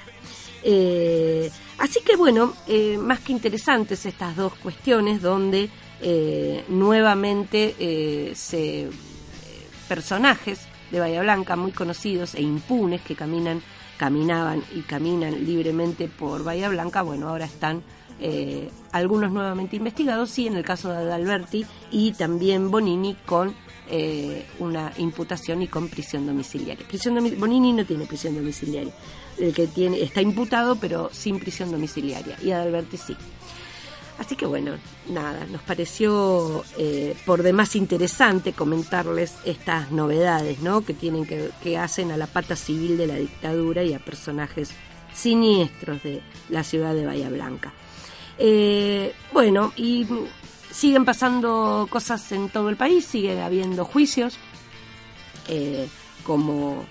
Eh, así que bueno, eh, más que interesantes estas dos cuestiones donde nuevamente se personajes de Bahía Blanca muy conocidos e impunes que caminan, caminaban y caminan libremente por Bahía Blanca, bueno, ahora están eh, algunos nuevamente investigados, sí, en el caso de Adalberti y también Bonini con eh, una imputación y con prisión domiciliaria. Prisión domi- Bonini no tiene prisión domiciliaria, el que tiene está imputado pero sin prisión domiciliaria y Adalberti sí. Así que bueno, nada, nos pareció eh, por demás interesante comentarles estas novedades, ¿no? Que tienen que, que hacen a la pata civil de la dictadura y a personajes siniestros de la ciudad de Bahía Blanca. Eh, bueno, y siguen pasando cosas en todo el país, sigue habiendo juicios, eh, como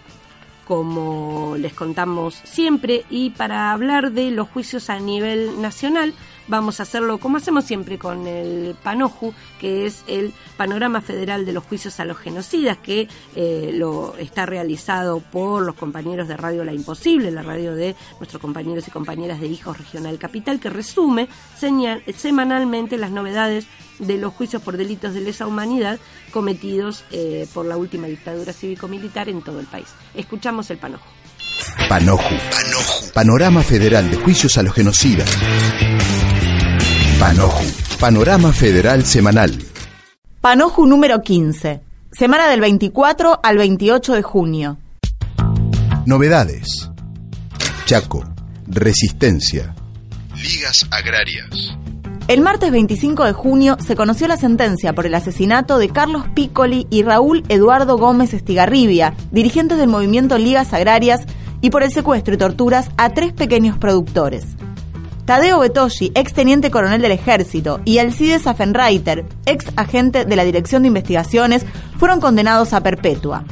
como les contamos siempre, y para hablar de los juicios a nivel nacional, vamos a hacerlo como hacemos siempre con el PANOJU, que es el Panorama Federal de los Juicios a los Genocidas, que eh, lo está realizado por los compañeros de Radio La Imposible, la radio de nuestros compañeros y compañeras de Hijos Regional Capital, que resume señal- semanalmente las novedades de los juicios por delitos de lesa humanidad cometidos eh, por la última dictadura cívico-militar en todo el país. Escuchamos el panojo. Panoju. Panorama Federal de Juicios a los Genocidas. Panoju. Panorama Federal Semanal. Panoju número 15. Semana del 24 al 28 de junio. Novedades. Chaco. Resistencia. Ligas agrarias. El martes 25 de junio se conoció la sentencia por el asesinato de Carlos Piccoli y Raúl Eduardo Gómez Estigarribia, dirigentes del movimiento Ligas Agrarias, y por el secuestro y torturas a tres pequeños productores. Tadeo Betoshi, ex teniente coronel del ejército, y Alcides Affenreiter, ex agente de la Dirección de Investigaciones, fueron condenados a perpetua.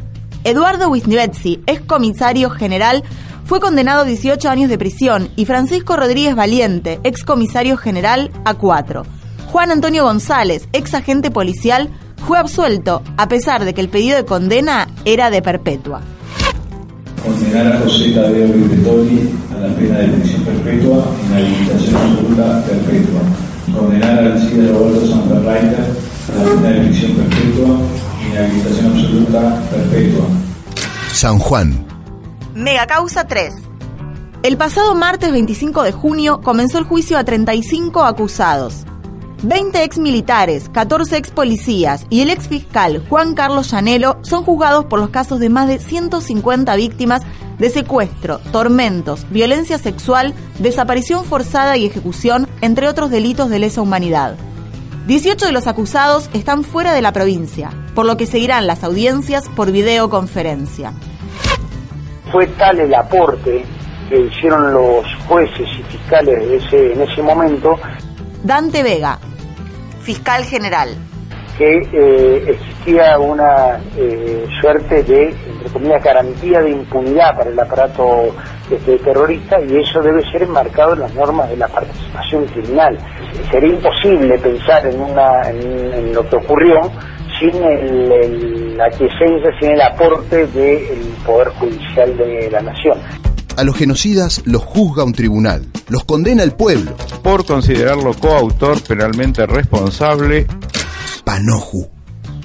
Eduardo Wisniewski, ex comisario general, fue condenado a 18 años de prisión y Francisco Rodríguez Valiente, ex comisario general, a 4. Juan Antonio González, ex agente policial, fue absuelto, a pesar de que el pedido de condena era de perpetua. Condenar a José Tadeo Vittori a la pena de prisión perpetua en habilitación absoluta perpetua. Condenar a Alcide Roberto Sanferreiter a la pena de prisión perpetua en habilitación absoluta perpetua. San Juan. Mega causa 3. El pasado martes 25 de junio comenzó el juicio a 35 acusados. 20 ex militares, 14 ex policías y el ex fiscal Juan Carlos Llanelo son juzgados por los casos de más de 150 víctimas de secuestro, tormentos, violencia sexual, desaparición forzada y ejecución, entre otros delitos de lesa humanidad. 18 de los acusados están fuera de la provincia, por lo que seguirán las audiencias por videoconferencia. fue tal el aporte que hicieron los jueces y fiscales de ese, en ese momento Dante Vega, fiscal general. que eh, existía una eh, suerte de, entre comillas, garantía de impunidad para el aparato este, terrorista y eso debe ser enmarcado en las normas de la participación criminal. Sería imposible pensar en, una, en, en lo que ocurrió sin el, el- la aquiescencia, sin el aporte del Poder Judicial de la Nación. A los genocidas los juzga un tribunal. Los condena el pueblo. por considerarlo coautor penalmente responsable Panoju.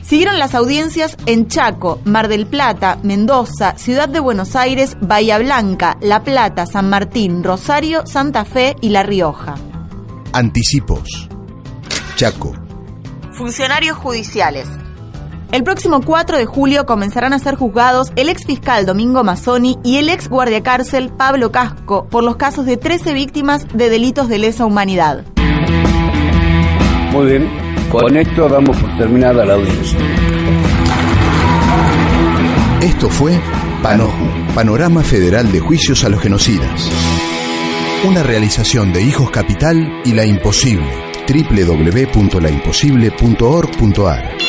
Siguieron las audiencias en Chaco, Mar del Plata, Mendoza, Ciudad de Buenos Aires, Bahía Blanca, La Plata, San Martín, Rosario, Santa Fe y La Rioja. Anticipos. Chaco. Funcionarios judiciales. El próximo 4 de julio comenzarán a ser juzgados el ex fiscal Domingo Mazzoni y el ex guardia cárcel Pablo Casco por los casos de 13 víctimas de delitos de lesa humanidad. Muy bien, con esto damos por terminada la audiencia. Esto fue Panoju, Panorama Federal de Juicios a los Genocidas. Una realización de Hijos Capital y La Imposible, www.laimposible.org.ar.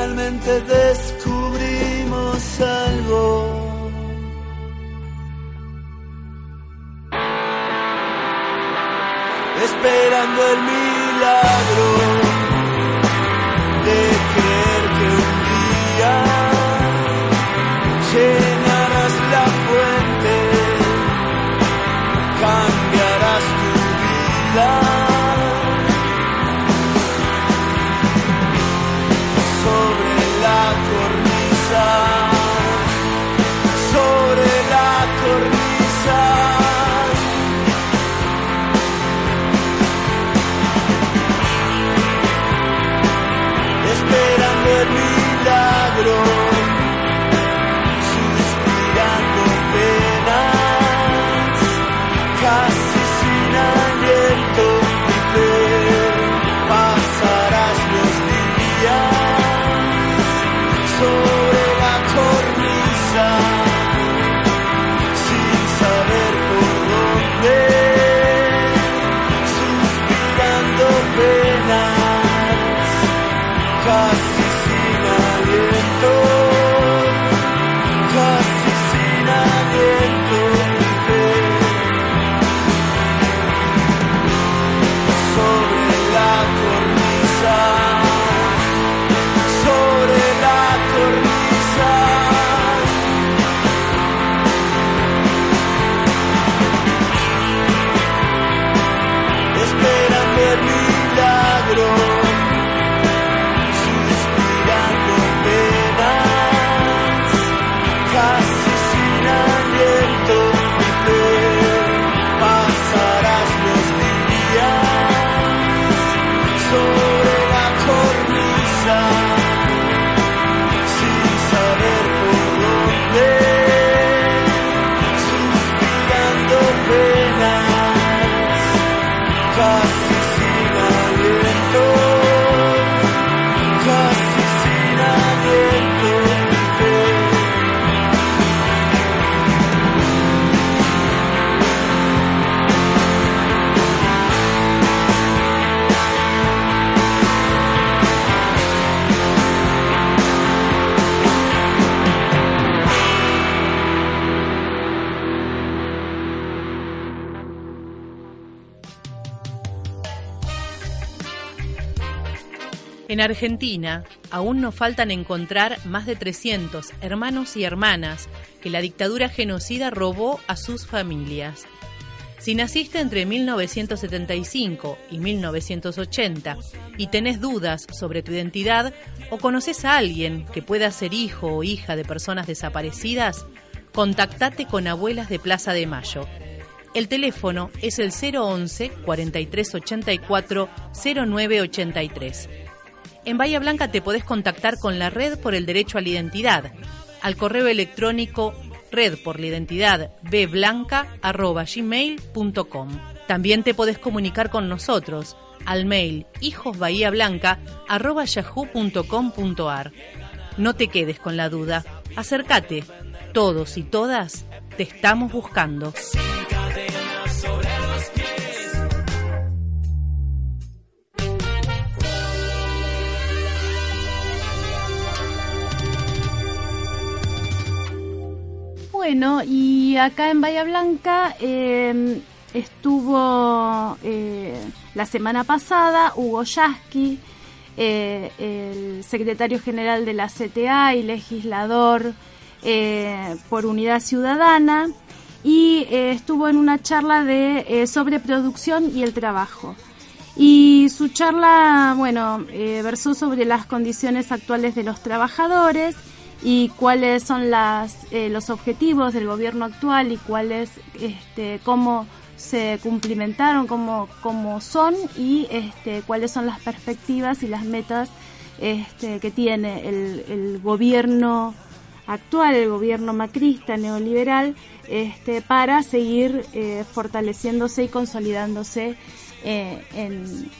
Finalmente descubrimos algo. esperando el En Argentina, aún nos faltan encontrar más de 300 hermanos y hermanas que la dictadura genocida robó a sus familias. Si naciste entre 1975 y 1980 y tenés dudas sobre tu identidad o conoces a alguien que pueda ser hijo o hija de personas desaparecidas, contactate con Abuelas de Plaza de Mayo. El teléfono es el 011 4384 0983. En Bahía Blanca te podés contactar con la Red por el Derecho a la Identidad al correo electrónico red por la identidad. También te podés comunicar con nosotros al mail hijosbahíablanca@yahoo.com.ar. No te quedes con la duda. Acércate. Todos y todas te estamos buscando. Bueno, y acá en Bahía Blanca eh, estuvo eh, la semana pasada Hugo Yasky, eh, el secretario general de la CTA y legislador eh, por Unidad Ciudadana, y estuvo en una charla de sobre producción y el trabajo. Y su charla, bueno, versó sobre las condiciones actuales de los trabajadores y cuáles son las, eh, los objetivos del gobierno actual y cuáles, este, cómo se cumplimentaron, cómo, cómo son y este, cuáles son las perspectivas y las metas este, que tiene el, el gobierno actual, el gobierno macrista neoliberal, este, para seguir eh, fortaleciéndose y consolidándose eh, en,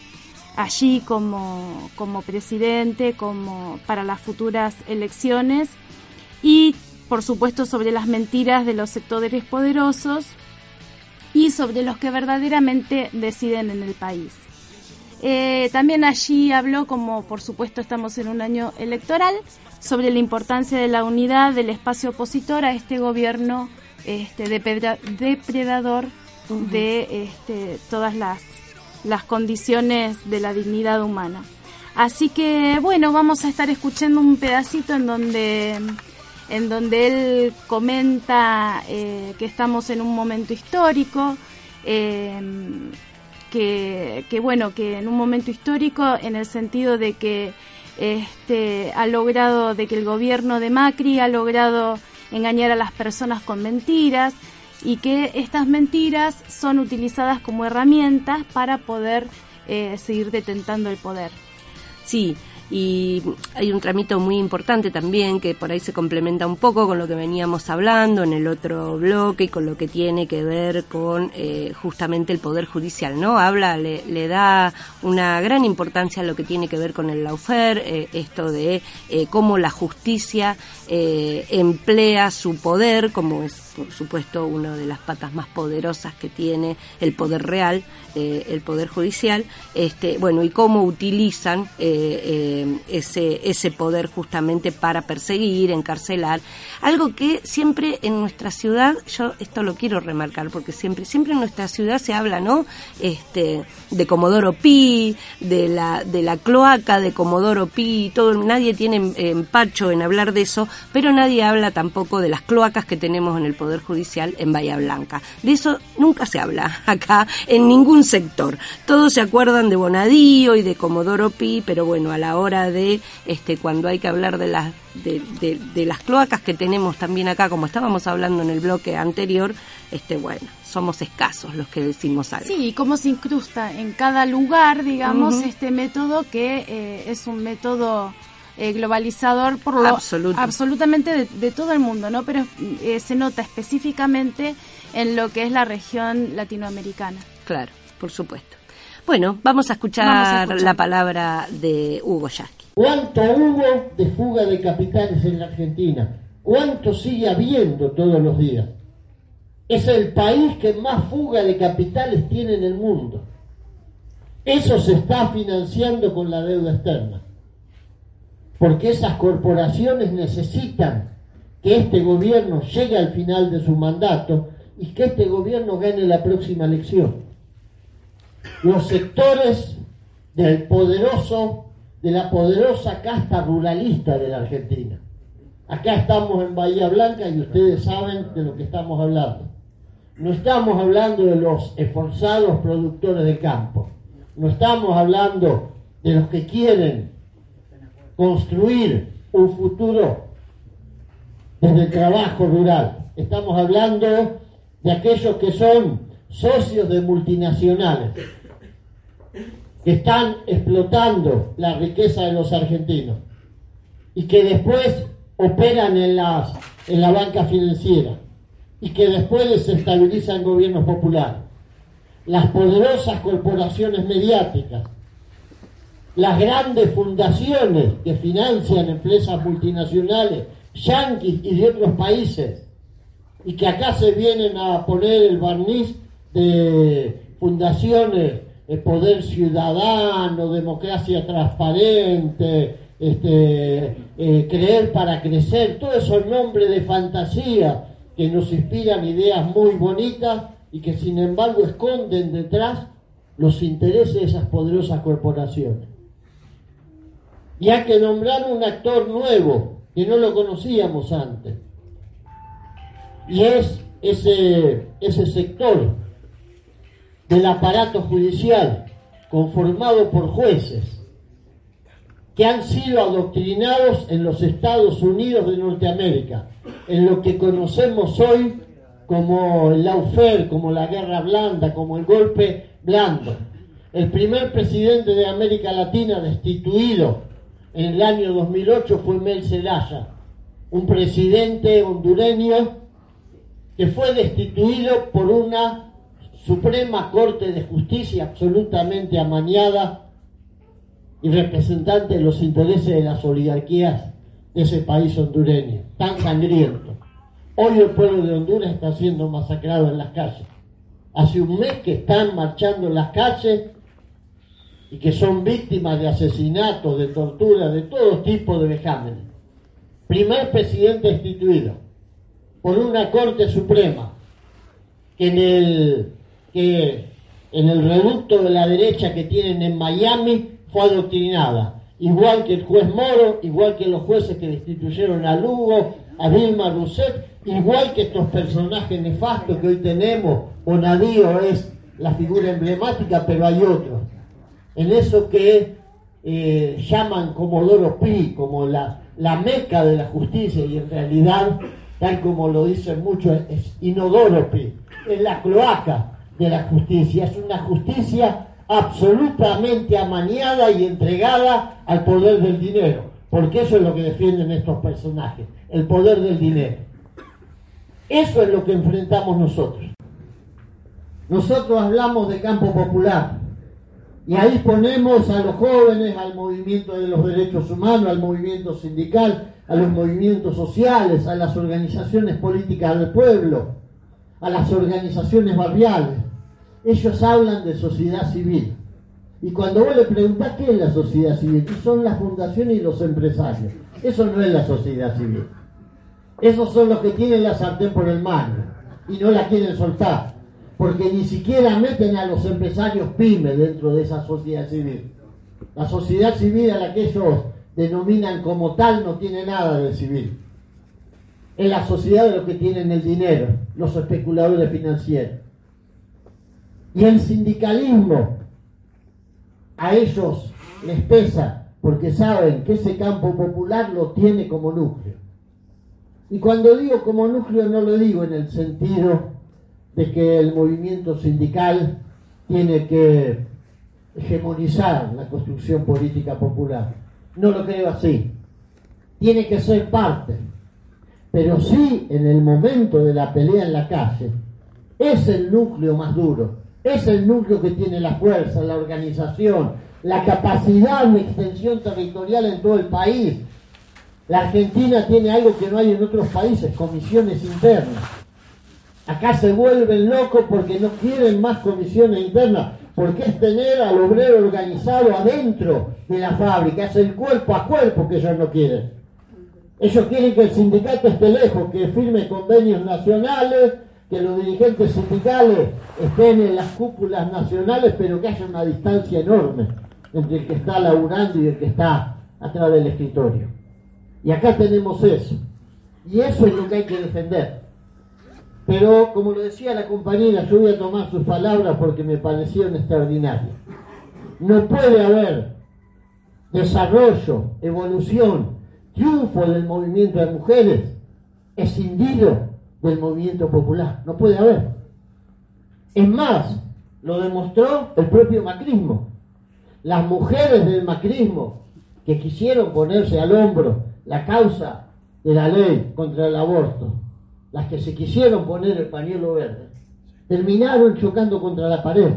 allí como, como presidente, como para las futuras elecciones y por supuesto sobre las mentiras de los sectores poderosos y sobre los que verdaderamente deciden en el país. Eh, también allí habló, como por supuesto estamos en un año electoral, sobre la importancia de la unidad del espacio opositor a este gobierno este, depredador de este, todas las, las condiciones de la dignidad humana. Así que bueno, vamos a estar escuchando un pedacito en donde en donde él comenta eh, que estamos en un momento histórico, eh, que, que, bueno, que en un momento histórico en el sentido de que este, ha logrado, de que el gobierno de Macri ha logrado engañar a las personas con mentiras y que estas mentiras son utilizadas como herramientas para poder eh, seguir detentando el poder. Sí, y hay un tramito muy importante también que por ahí se complementa un poco con lo que veníamos hablando en el otro bloque y con lo que tiene que ver con eh, justamente el poder judicial, ¿no? Habla, le, le, da una gran importancia a lo que tiene que ver con el laufer, eh, esto de eh, cómo la justicia eh, emplea su poder, como es por supuesto una de las patas más poderosas que tiene el poder real, eh, el poder judicial, este, bueno, y cómo utilizan ese, ese poder justamente para perseguir, encarcelar, algo que siempre en nuestra ciudad, yo esto lo quiero remarcar, porque siempre, siempre en nuestra ciudad se habla, ¿no? Este, de Comodoro Pi, de la, de la cloaca de Comodoro Pi, todo, nadie tiene empacho en hablar de eso, pero nadie habla tampoco de las cloacas que tenemos en el Poder Judicial en Bahía Blanca. De eso nunca se habla *laughs* acá en ningún sector. Todos se acuerdan de Bonadío y de Comodoro Pi, pero bueno, a la hora de este cuando hay que hablar de las de, de, de las cloacas que tenemos también acá, como estábamos hablando en el bloque anterior, este bueno, somos escasos los que decimos algo. Sí, y cómo se incrusta en cada lugar, digamos, uh -huh. este método que eh, es un método eh, globalizador por lo Absoluto. absolutamente de, de, todo el mundo, ¿no? Pero eh, se nota específicamente en lo que es la región latinoamericana. Claro, por supuesto. Bueno, vamos a escuchar, vamos a escuchar. la palabra de Hugo Yasky. ¿Cuánto hubo de fuga de capitales en la Argentina? ¿Cuánto sigue habiendo todos los días? Es el país que más fuga de capitales tiene en el mundo. Eso se está financiando con la deuda externa porque esas corporaciones necesitan que este gobierno llegue al final de su mandato y que este gobierno gane la próxima elección. Los sectores del poderoso de la poderosa casta ruralista de la Argentina. Acá estamos en Bahía Blanca y ustedes saben de lo que estamos hablando. No estamos hablando de los esforzados productores de campo. No estamos hablando de los que quieren construir un futuro desde el trabajo rural. Estamos hablando de aquellos que son socios de multinacionales, que están explotando la riqueza de los argentinos y que después operan en, las, en la banca financiera y que después desestabilizan gobiernos populares. Las poderosas corporaciones mediáticas, las grandes fundaciones que financian empresas multinacionales, yanquis y de otros países, y que acá se vienen a poner el barniz de fundaciones, el poder ciudadano, democracia transparente, este, eh, creer para crecer, todos esos nombres de fantasía que nos inspiran ideas muy bonitas y que sin embargo esconden detrás los intereses de esas poderosas corporaciones. Y hay que nombrar un actor nuevo que no lo conocíamos antes. Y es ese, ese sector del aparato judicial conformado por jueces que han sido adoctrinados en los Estados Unidos de Norteamérica, en lo que conocemos hoy como el lawfare, como la guerra blanda, como el golpe blando. El primer presidente de América Latina destituido en el año 2008 fue Mel Zelaya, un presidente hondureño que fue destituido por una Suprema Corte de Justicia absolutamente amañada y representante de los intereses de las oligarquías de ese país hondureño, tan sangriento. Hoy el pueblo de Honduras está siendo masacrado en las calles. Hace un mes que están marchando en las calles y que son víctimas de asesinatos, de tortura, de todo tipo de vejámenes. Primer presidente destituido por una Corte Suprema que en el, que en el reducto de la derecha que tienen en Miami fue adoctrinada, igual que el juez Moro, igual que los jueces que destituyeron a Lugo, a Vilma Rousseff, igual que estos personajes nefastos que hoy tenemos, Bonadío es la figura emblemática, pero hay otros. En eso que eh, llaman Comodoro Pi, como la, la meca de la justicia, y en realidad, tal como lo dicen muchos, es Inodoro Pi, es la cloaca de la justicia, es una justicia absolutamente amañada y entregada al poder del dinero, porque eso es lo que defienden estos personajes, el poder del dinero. Eso es lo que enfrentamos nosotros. Nosotros hablamos de campo popular y ahí ponemos a los jóvenes, al movimiento de los derechos humanos, al movimiento sindical, a los movimientos sociales, a las organizaciones políticas del pueblo, a las organizaciones barriales ellos hablan de sociedad civil. Y cuando vos le preguntás qué es la sociedad civil, son las fundaciones y los empresarios. Eso no es la sociedad civil. Esos son los que tienen la sartén por el mano y no la quieren soltar. Porque ni siquiera meten a los empresarios pymes dentro de esa sociedad civil. La sociedad civil a la que ellos denominan como tal no tiene nada de civil. Es la sociedad de los que tienen el dinero, los especuladores financieros. Y el sindicalismo a ellos les pesa porque saben que ese campo popular lo tiene como núcleo. Y cuando digo como núcleo no lo digo en el sentido de que el movimiento sindical tiene que hegemonizar la construcción política popular. No lo creo así. Tiene que ser parte. Pero sí, en el momento de la pelea en la calle, es el núcleo más duro es el núcleo que tiene la fuerza, la organización, la capacidad de extensión territorial en todo el país. La Argentina tiene algo que no hay en otros países, comisiones internas. Acá se vuelven locos porque no quieren más comisiones internas, porque es tener al obrero organizado adentro de la fábrica, es el cuerpo a cuerpo que ellos no quieren. Ellos quieren que el sindicato esté lejos, que firme convenios nacionales, que los dirigentes sindicales estén en las cúpulas nacionales, pero que haya una distancia enorme entre el que está laburando y el que está atrás del escritorio. Y acá tenemos eso. Y eso es lo que hay que defender. Pero, como lo decía la compañera, yo voy a tomar sus palabras porque me parecieron extraordinarias. No puede haber desarrollo, evolución, triunfo del movimiento de mujeres escindido del movimiento popular. No puede haber. Es más, lo demostró el propio macrismo. Las mujeres del macrismo que quisieron ponerse al hombro la causa de la ley contra el aborto, las que se quisieron poner el pañuelo verde, terminaron chocando contra la pared.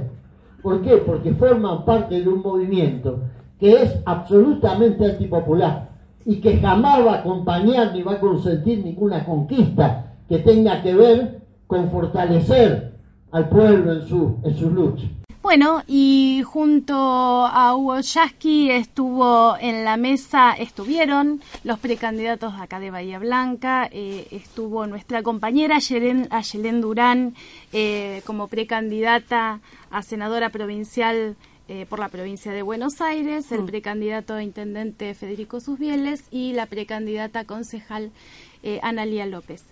¿Por qué? Porque forman parte de un movimiento que es absolutamente antipopular y que jamás va a acompañar ni va a consentir ninguna conquista que tenga que ver con fortalecer al pueblo en su, en su lucha. Bueno, y junto a Hugo Yasky estuvo en la mesa, estuvieron los precandidatos acá de Bahía Blanca, eh, estuvo nuestra compañera Ayelen Durán eh, como precandidata a senadora provincial eh, por la provincia de Buenos Aires, el precandidato a intendente Federico Susbieles y la precandidata concejal eh, Analía López.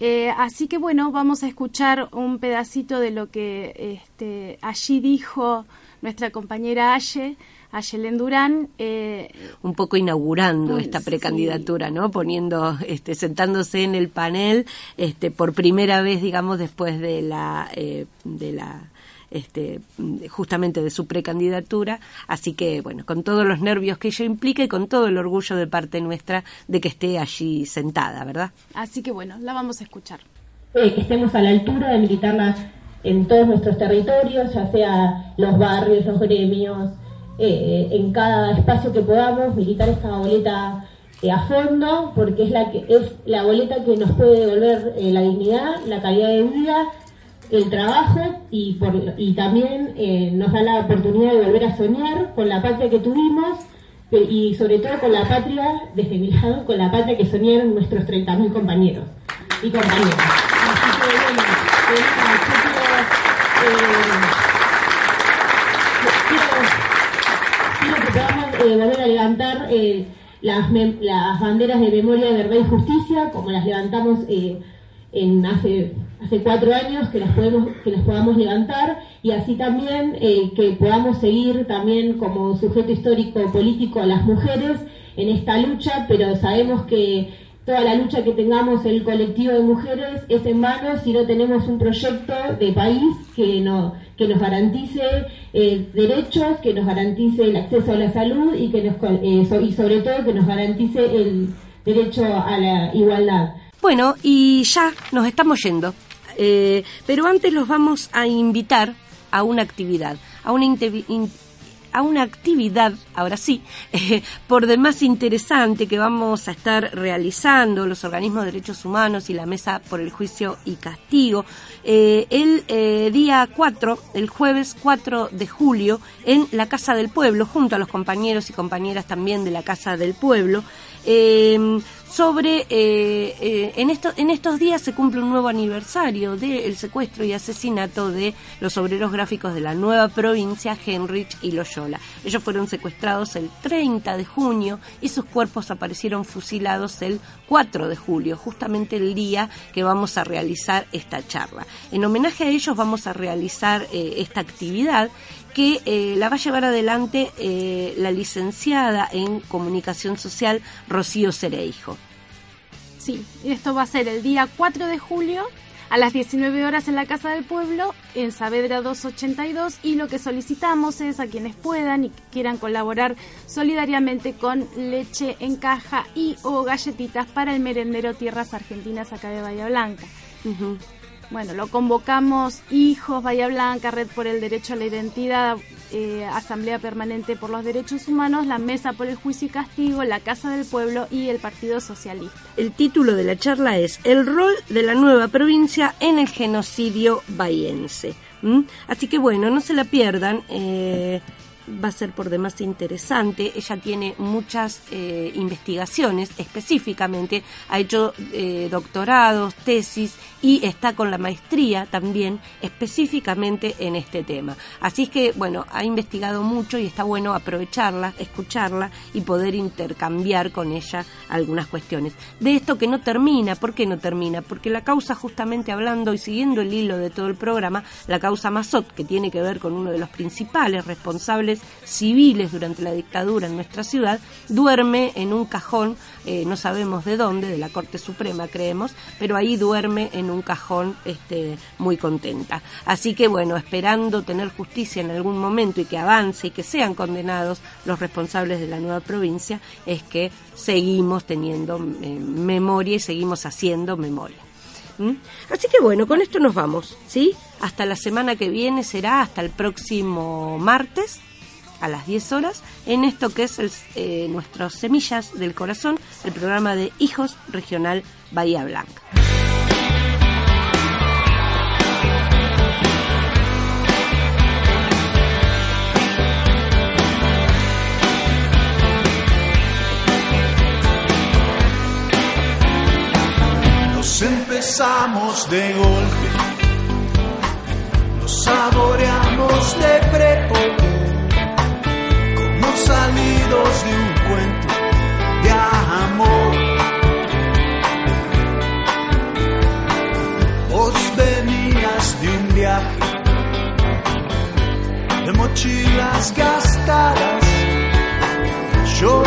Eh, así que bueno, vamos a escuchar un pedacito de lo que este, allí dijo nuestra compañera Aye, Ayelen Durán. Eh, un poco inaugurando esta sí. precandidatura, ¿no? Poniendo, este, sentándose en el panel, este, por primera vez, digamos, después de la, eh, de la, este, justamente de su precandidatura. Así que, bueno, con todos los nervios que ello implica y con todo el orgullo de parte nuestra de que esté allí sentada, ¿verdad? así que bueno, la vamos a escuchar. eh, que estemos a la altura de militarla en todos nuestros territorios, ya sea los barrios, los gremios, eh, en cada espacio que podamos, militar esta boleta eh, a fondo, porque es la que es la boleta que nos puede devolver eh, la dignidad, la calidad de vida, el trabajo y, por, y también eh, nos da la oportunidad de volver a soñar con la patria que tuvimos eh, y sobre todo con la patria, desde mi lado, con la patria que soñaron nuestros 30.000 compañeros y compañeras. Así que bueno, eh, quiero, quiero, quiero que podamos eh, volver a levantar eh, las, las banderas de memoria, verdad y justicia, como las levantamos eh, en hace hace cuatro años que las podemos que las podamos levantar y así también eh, que podamos seguir también como sujeto histórico político a las mujeres en esta lucha pero sabemos que toda la lucha que tengamos el colectivo de mujeres es en vano si no tenemos un proyecto de país que no que nos garantice eh, derechos que nos garantice el acceso a la salud y que nos eh, y sobre todo que nos garantice el derecho a la igualdad Bueno, y ya nos estamos yendo. Eh, pero antes los vamos a invitar a una actividad, a una, actividad, ahora sí, *laughs* eh, por demás interesante que vamos a estar realizando los organismos de derechos humanos y la Mesa por el Juicio y Castigo eh, el día 4, el jueves 4 de julio, en la Casa del Pueblo, junto a los compañeros y compañeras también de la Casa del Pueblo. Sobre eh, eh, en, en estos días se cumple un nuevo aniversario del secuestro y asesinato de los obreros gráficos de la nueva provincia Henrich y Loyola. Ellos fueron secuestrados el 30 de junio y sus cuerpos aparecieron fusilados el 4 de julio, justamente el día que vamos a realizar esta charla. En homenaje a ellos vamos a realizar eh, esta actividad que eh, la va a llevar adelante eh, la licenciada en comunicación social Rocío Cereijo. Sí, esto va a ser el día 4 de julio a las 19 horas en la Casa del Pueblo, en Saavedra 282, y lo que solicitamos es a quienes puedan y quieran colaborar solidariamente con leche en caja y o galletitas para el merendero Tierras Argentinas acá de Bahía Blanca. Bueno, lo convocamos Hijos, Bahía Blanca, Red por el Derecho a la Identidad, eh, Asamblea Permanente por los Derechos Humanos, la Mesa por el Juicio y Castigo, la Casa del Pueblo y el Partido Socialista. El título de la charla es El rol de la nueva provincia en el genocidio bahiense. Así que bueno, no se la pierdan. eh, va a ser por demás interesante. Ella tiene muchas eh, investigaciones específicamente, ha hecho eh, doctorados, tesis y está con la maestría también específicamente en este tema. Así es que, bueno, ha investigado mucho y está bueno aprovecharla, escucharla y poder intercambiar con ella algunas cuestiones. De esto que no termina, ¿por qué no termina? Porque la causa, justamente hablando y siguiendo el hilo de todo el programa, la causa Mazot, que tiene que ver con uno de los principales responsables civiles durante la dictadura en nuestra ciudad, duerme en un cajón, eh, no sabemos de dónde, de la Corte Suprema creemos, pero ahí duerme en un cajón este, muy contenta. Así que bueno, esperando tener justicia en algún momento y que avance y que sean condenados los responsables de la nueva provincia, es que seguimos teniendo eh, memoria y seguimos haciendo memoria. ¿Mm? Así que bueno, con esto nos vamos, ¿sí? Hasta la semana que viene será hasta el próximo martes a las 10 horas en esto que es el, eh, nuestros Semillas del Corazón, el programa de Hijos Regional Bahía Blanca. Nos empezamos de golpe, nos saboreamos de prepo, salidos de un cuento de amor. Vos venías de un viaje de mochilas gastadas, yo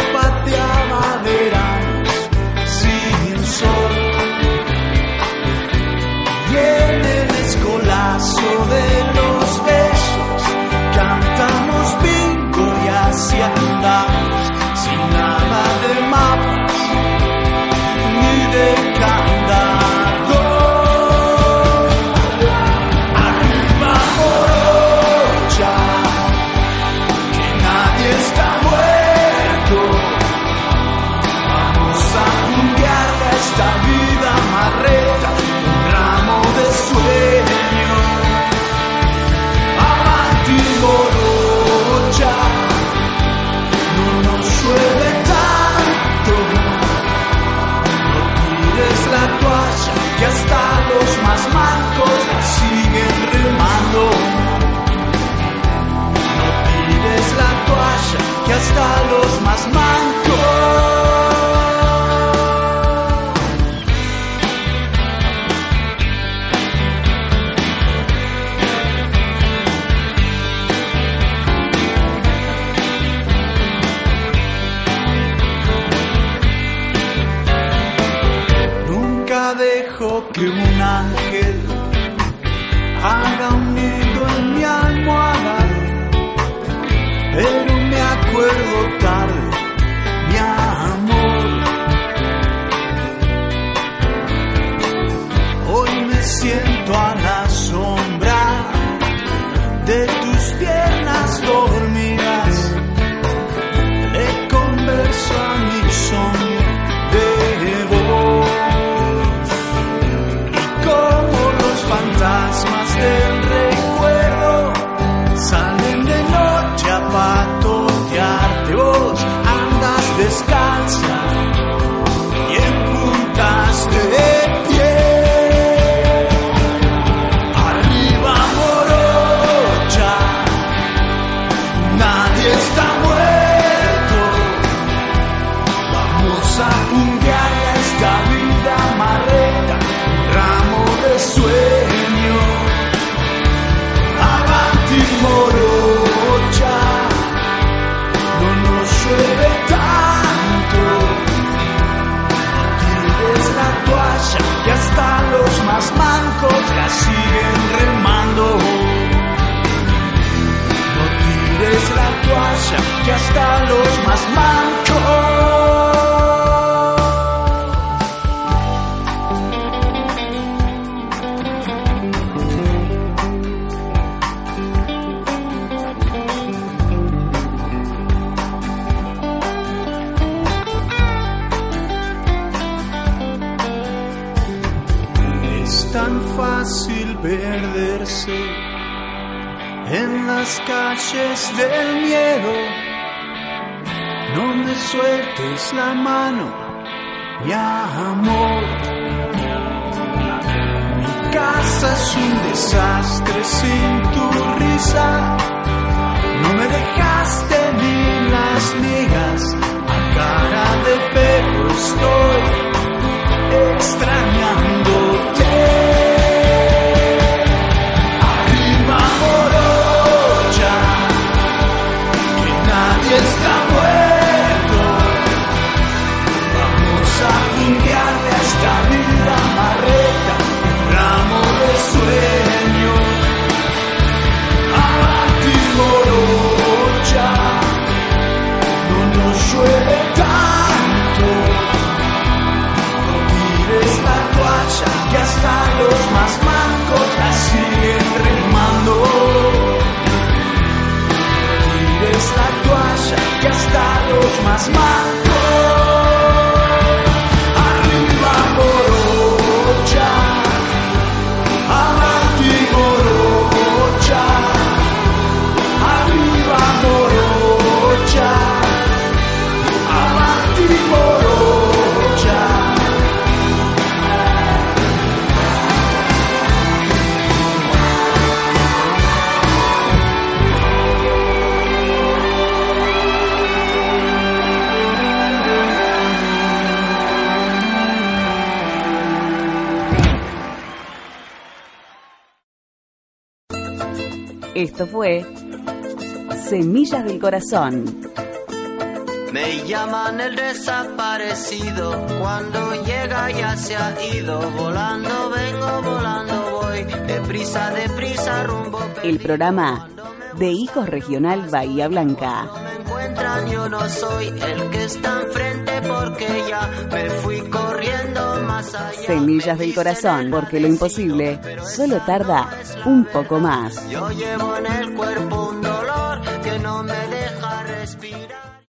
hasta los más mancos. Nunca dejo que un ángel haga un me acuerdo que hasta los más. Es tan fácil perderse en las calles del miedo. No me sueltes la mano, mi amor. Mi casa es un desastre sin tu risa. No me dejaste ni las migas, a cara de perro estoy extrañándote. Los más mancos la siguen remando. Tires la toalla que hasta los más mancos. Esto fue Semillas del Corazón. Me llaman el desaparecido, cuando llega ya se ha ido, volando vengo, volando voy, deprisa, deprisa, rumbo El programa de Hijos Regional Bahía Blanca. encuentran, yo no soy el que está enfrente porque ya me fui allá. Semillas del Corazón, porque lo imposible solo tarda un poco más. Yo llevo en el cuerpo